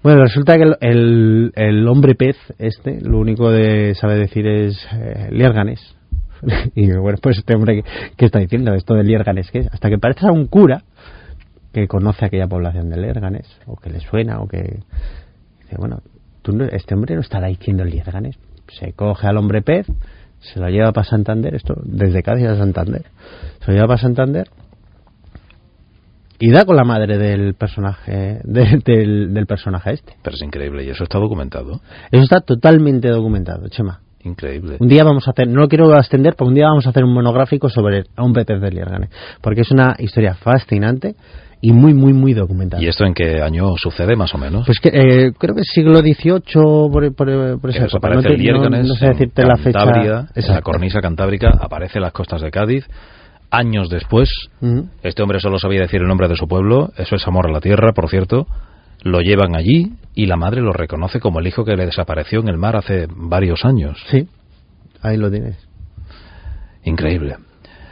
Bueno, resulta que el, el, hombre pez, este, lo único que sabe decir es eh, liérganes. y bueno, pues este hombre, ¿qué, qué está diciendo? Esto de liérganes, ¿qué es? Hasta que parece a un cura que conoce aquella población de liérganes, o que le suena, o que. Dice, bueno, ¿tú no- este hombre no estará diciendo liérganes. Se coge al hombre pez, se lo lleva para Santander, esto desde Cádiz a Santander. Se lo lleva para Santander y da con la madre del personaje de- del, del personaje este. Pero es increíble y eso está documentado. Eso está totalmente documentado, Chema. Increíble. Un día vamos a hacer, no lo quiero extender, pero un día vamos a hacer un monográfico sobre a un pez de Liérganes, porque es una historia fascinante y muy, muy, muy documentada. ¿Y esto en qué año sucede más o menos? Pues que eh, creo que es siglo XVIII por, por, por esa época. No, desaparece te- no- no sé decirte la fecha. Cantabria, en la cornisa cantábrica, aparece en las costas de Cádiz. Años después, este hombre solo sabía decir el nombre de su pueblo, eso es amor a la tierra, por cierto. Lo llevan allí y la madre lo reconoce como el hijo que le desapareció en el mar hace varios años. Sí, ahí lo tienes. Increíble.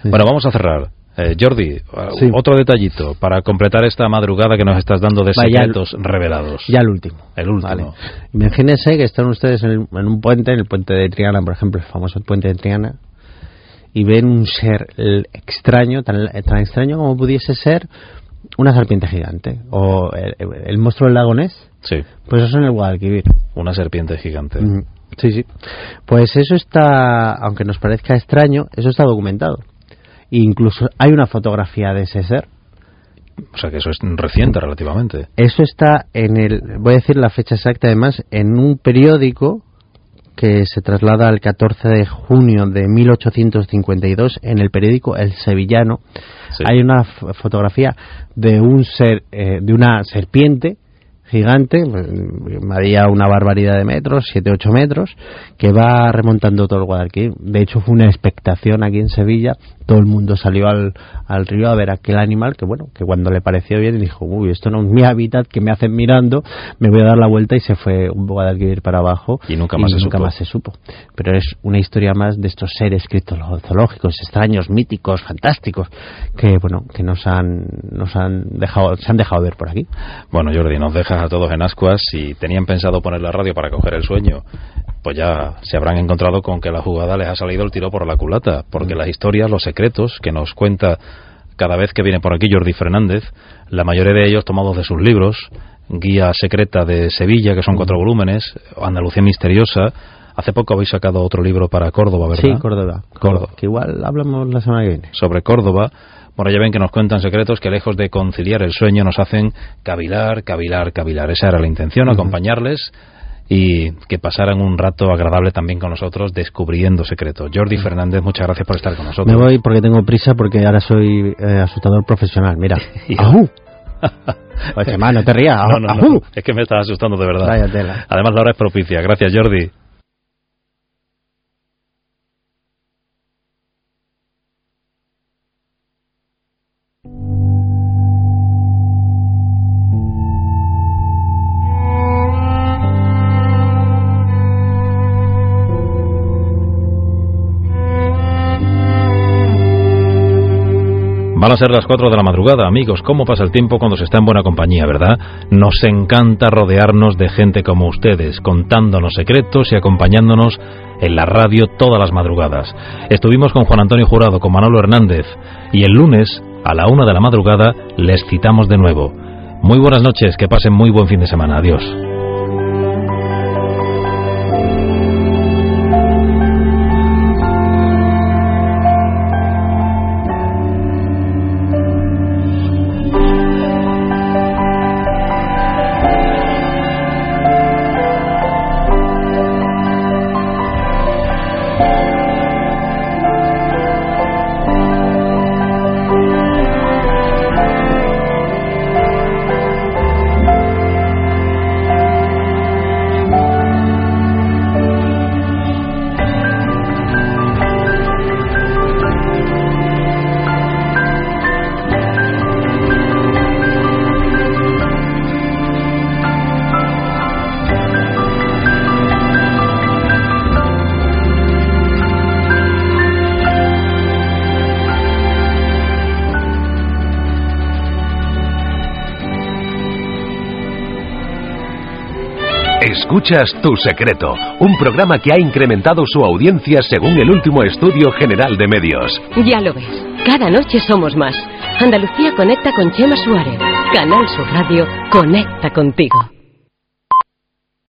Sí. Bueno, vamos a cerrar. Eh, Jordi, uh, Sí. otro detallito para completar esta madrugada que nos estás dando de Va, ya- secretos revelados. Ya el último. El último. Vale. Imagínense que están ustedes en, el- en un puente, en el puente de Triana, por ejemplo, el famoso puente de Triana, y ven un ser extraño, tan, tan extraño como pudiese ser una serpiente gigante, o el, el monstruo del lago Ness, Sí, pues eso en el Guadalquivir. una serpiente gigante. Mm, Sí, sí. Pues eso está, aunque nos parezca extraño, eso está documentado. E incluso hay una fotografía de ese ser. O sea que eso es reciente relativamente. Eso está en el, voy a decir la fecha exacta además, en un periódico que se traslada al 14 de junio de 1852 en el periódico El Sevillano. Sí. Hay una fotografía de un ser, eh, de una serpiente gigante, medía una barbaridad de metros, 7-8 metros, que va remontando todo el Guadalquivir. De hecho, fue una expectación aquí en Sevilla. Todo el mundo salió al, al río a ver aquel animal que, bueno, que cuando le pareció bien dijo, uy, esto no es mi hábitat, que me hacen mirando, me voy a dar la vuelta y se fue un Guadalquivir para abajo. Y nunca más, se, nunca supo. más se supo. Pero es una historia más de estos seres criptozoológicos, extraños, míticos, fantásticos, que, bueno, que nos han, nos han dejado, se han dejado ver por aquí. Bueno, Jordi, nos dejas a todos en ascuas. Si tenían pensado poner la radio para coger el sueño, pues ya se habrán encontrado con que la jugada les ha salido el tiro por la culata, porque las historias, los secretos que nos cuenta cada vez que viene por aquí Jordi Fernández, la mayoría de ellos tomados de sus libros, Guía Secreta de Sevilla, que son cuatro volúmenes, Andalucía Misteriosa, Hace poco habéis sacado otro libro para Córdoba, ¿verdad? Sí, Córdoba. Córdoba. Que igual hablamos la semana que viene. Sobre Córdoba. Bueno, ya ven que nos cuentan secretos que lejos de conciliar el sueño nos hacen cavilar, cavilar, cavilar. Esa era la intención, acompañarles y que pasaran un rato agradable también con nosotros descubriendo secretos. Jordi Fernández, muchas gracias por estar con nosotros. Me voy porque tengo prisa porque ahora soy eh, asustador profesional. Mira. ¡Ajú! Oye, no te rías. No, no, no, ¡Ajú! es que me estás asustando de verdad. Además, la hora es propicia. Gracias, Jordi. Van a ser las 4 de la madrugada, amigos. ¿Cómo pasa el tiempo cuando se está en buena compañía, verdad? Nos encanta rodearnos de gente como ustedes, contándonos secretos y acompañándonos en la radio todas las madrugadas. Estuvimos con Juan Antonio Jurado, con Manolo Hernández, y el lunes, a la una de la madrugada, les citamos de nuevo. Muy buenas noches, que pasen muy buen fin de semana. Adiós. Escuchas Tu Secreto, un programa que ha incrementado su audiencia según el último estudio general de medios. Ya lo ves. Cada noche somos más. Andalucía conecta con Chema Suárez. Canal Sur Radio conecta contigo.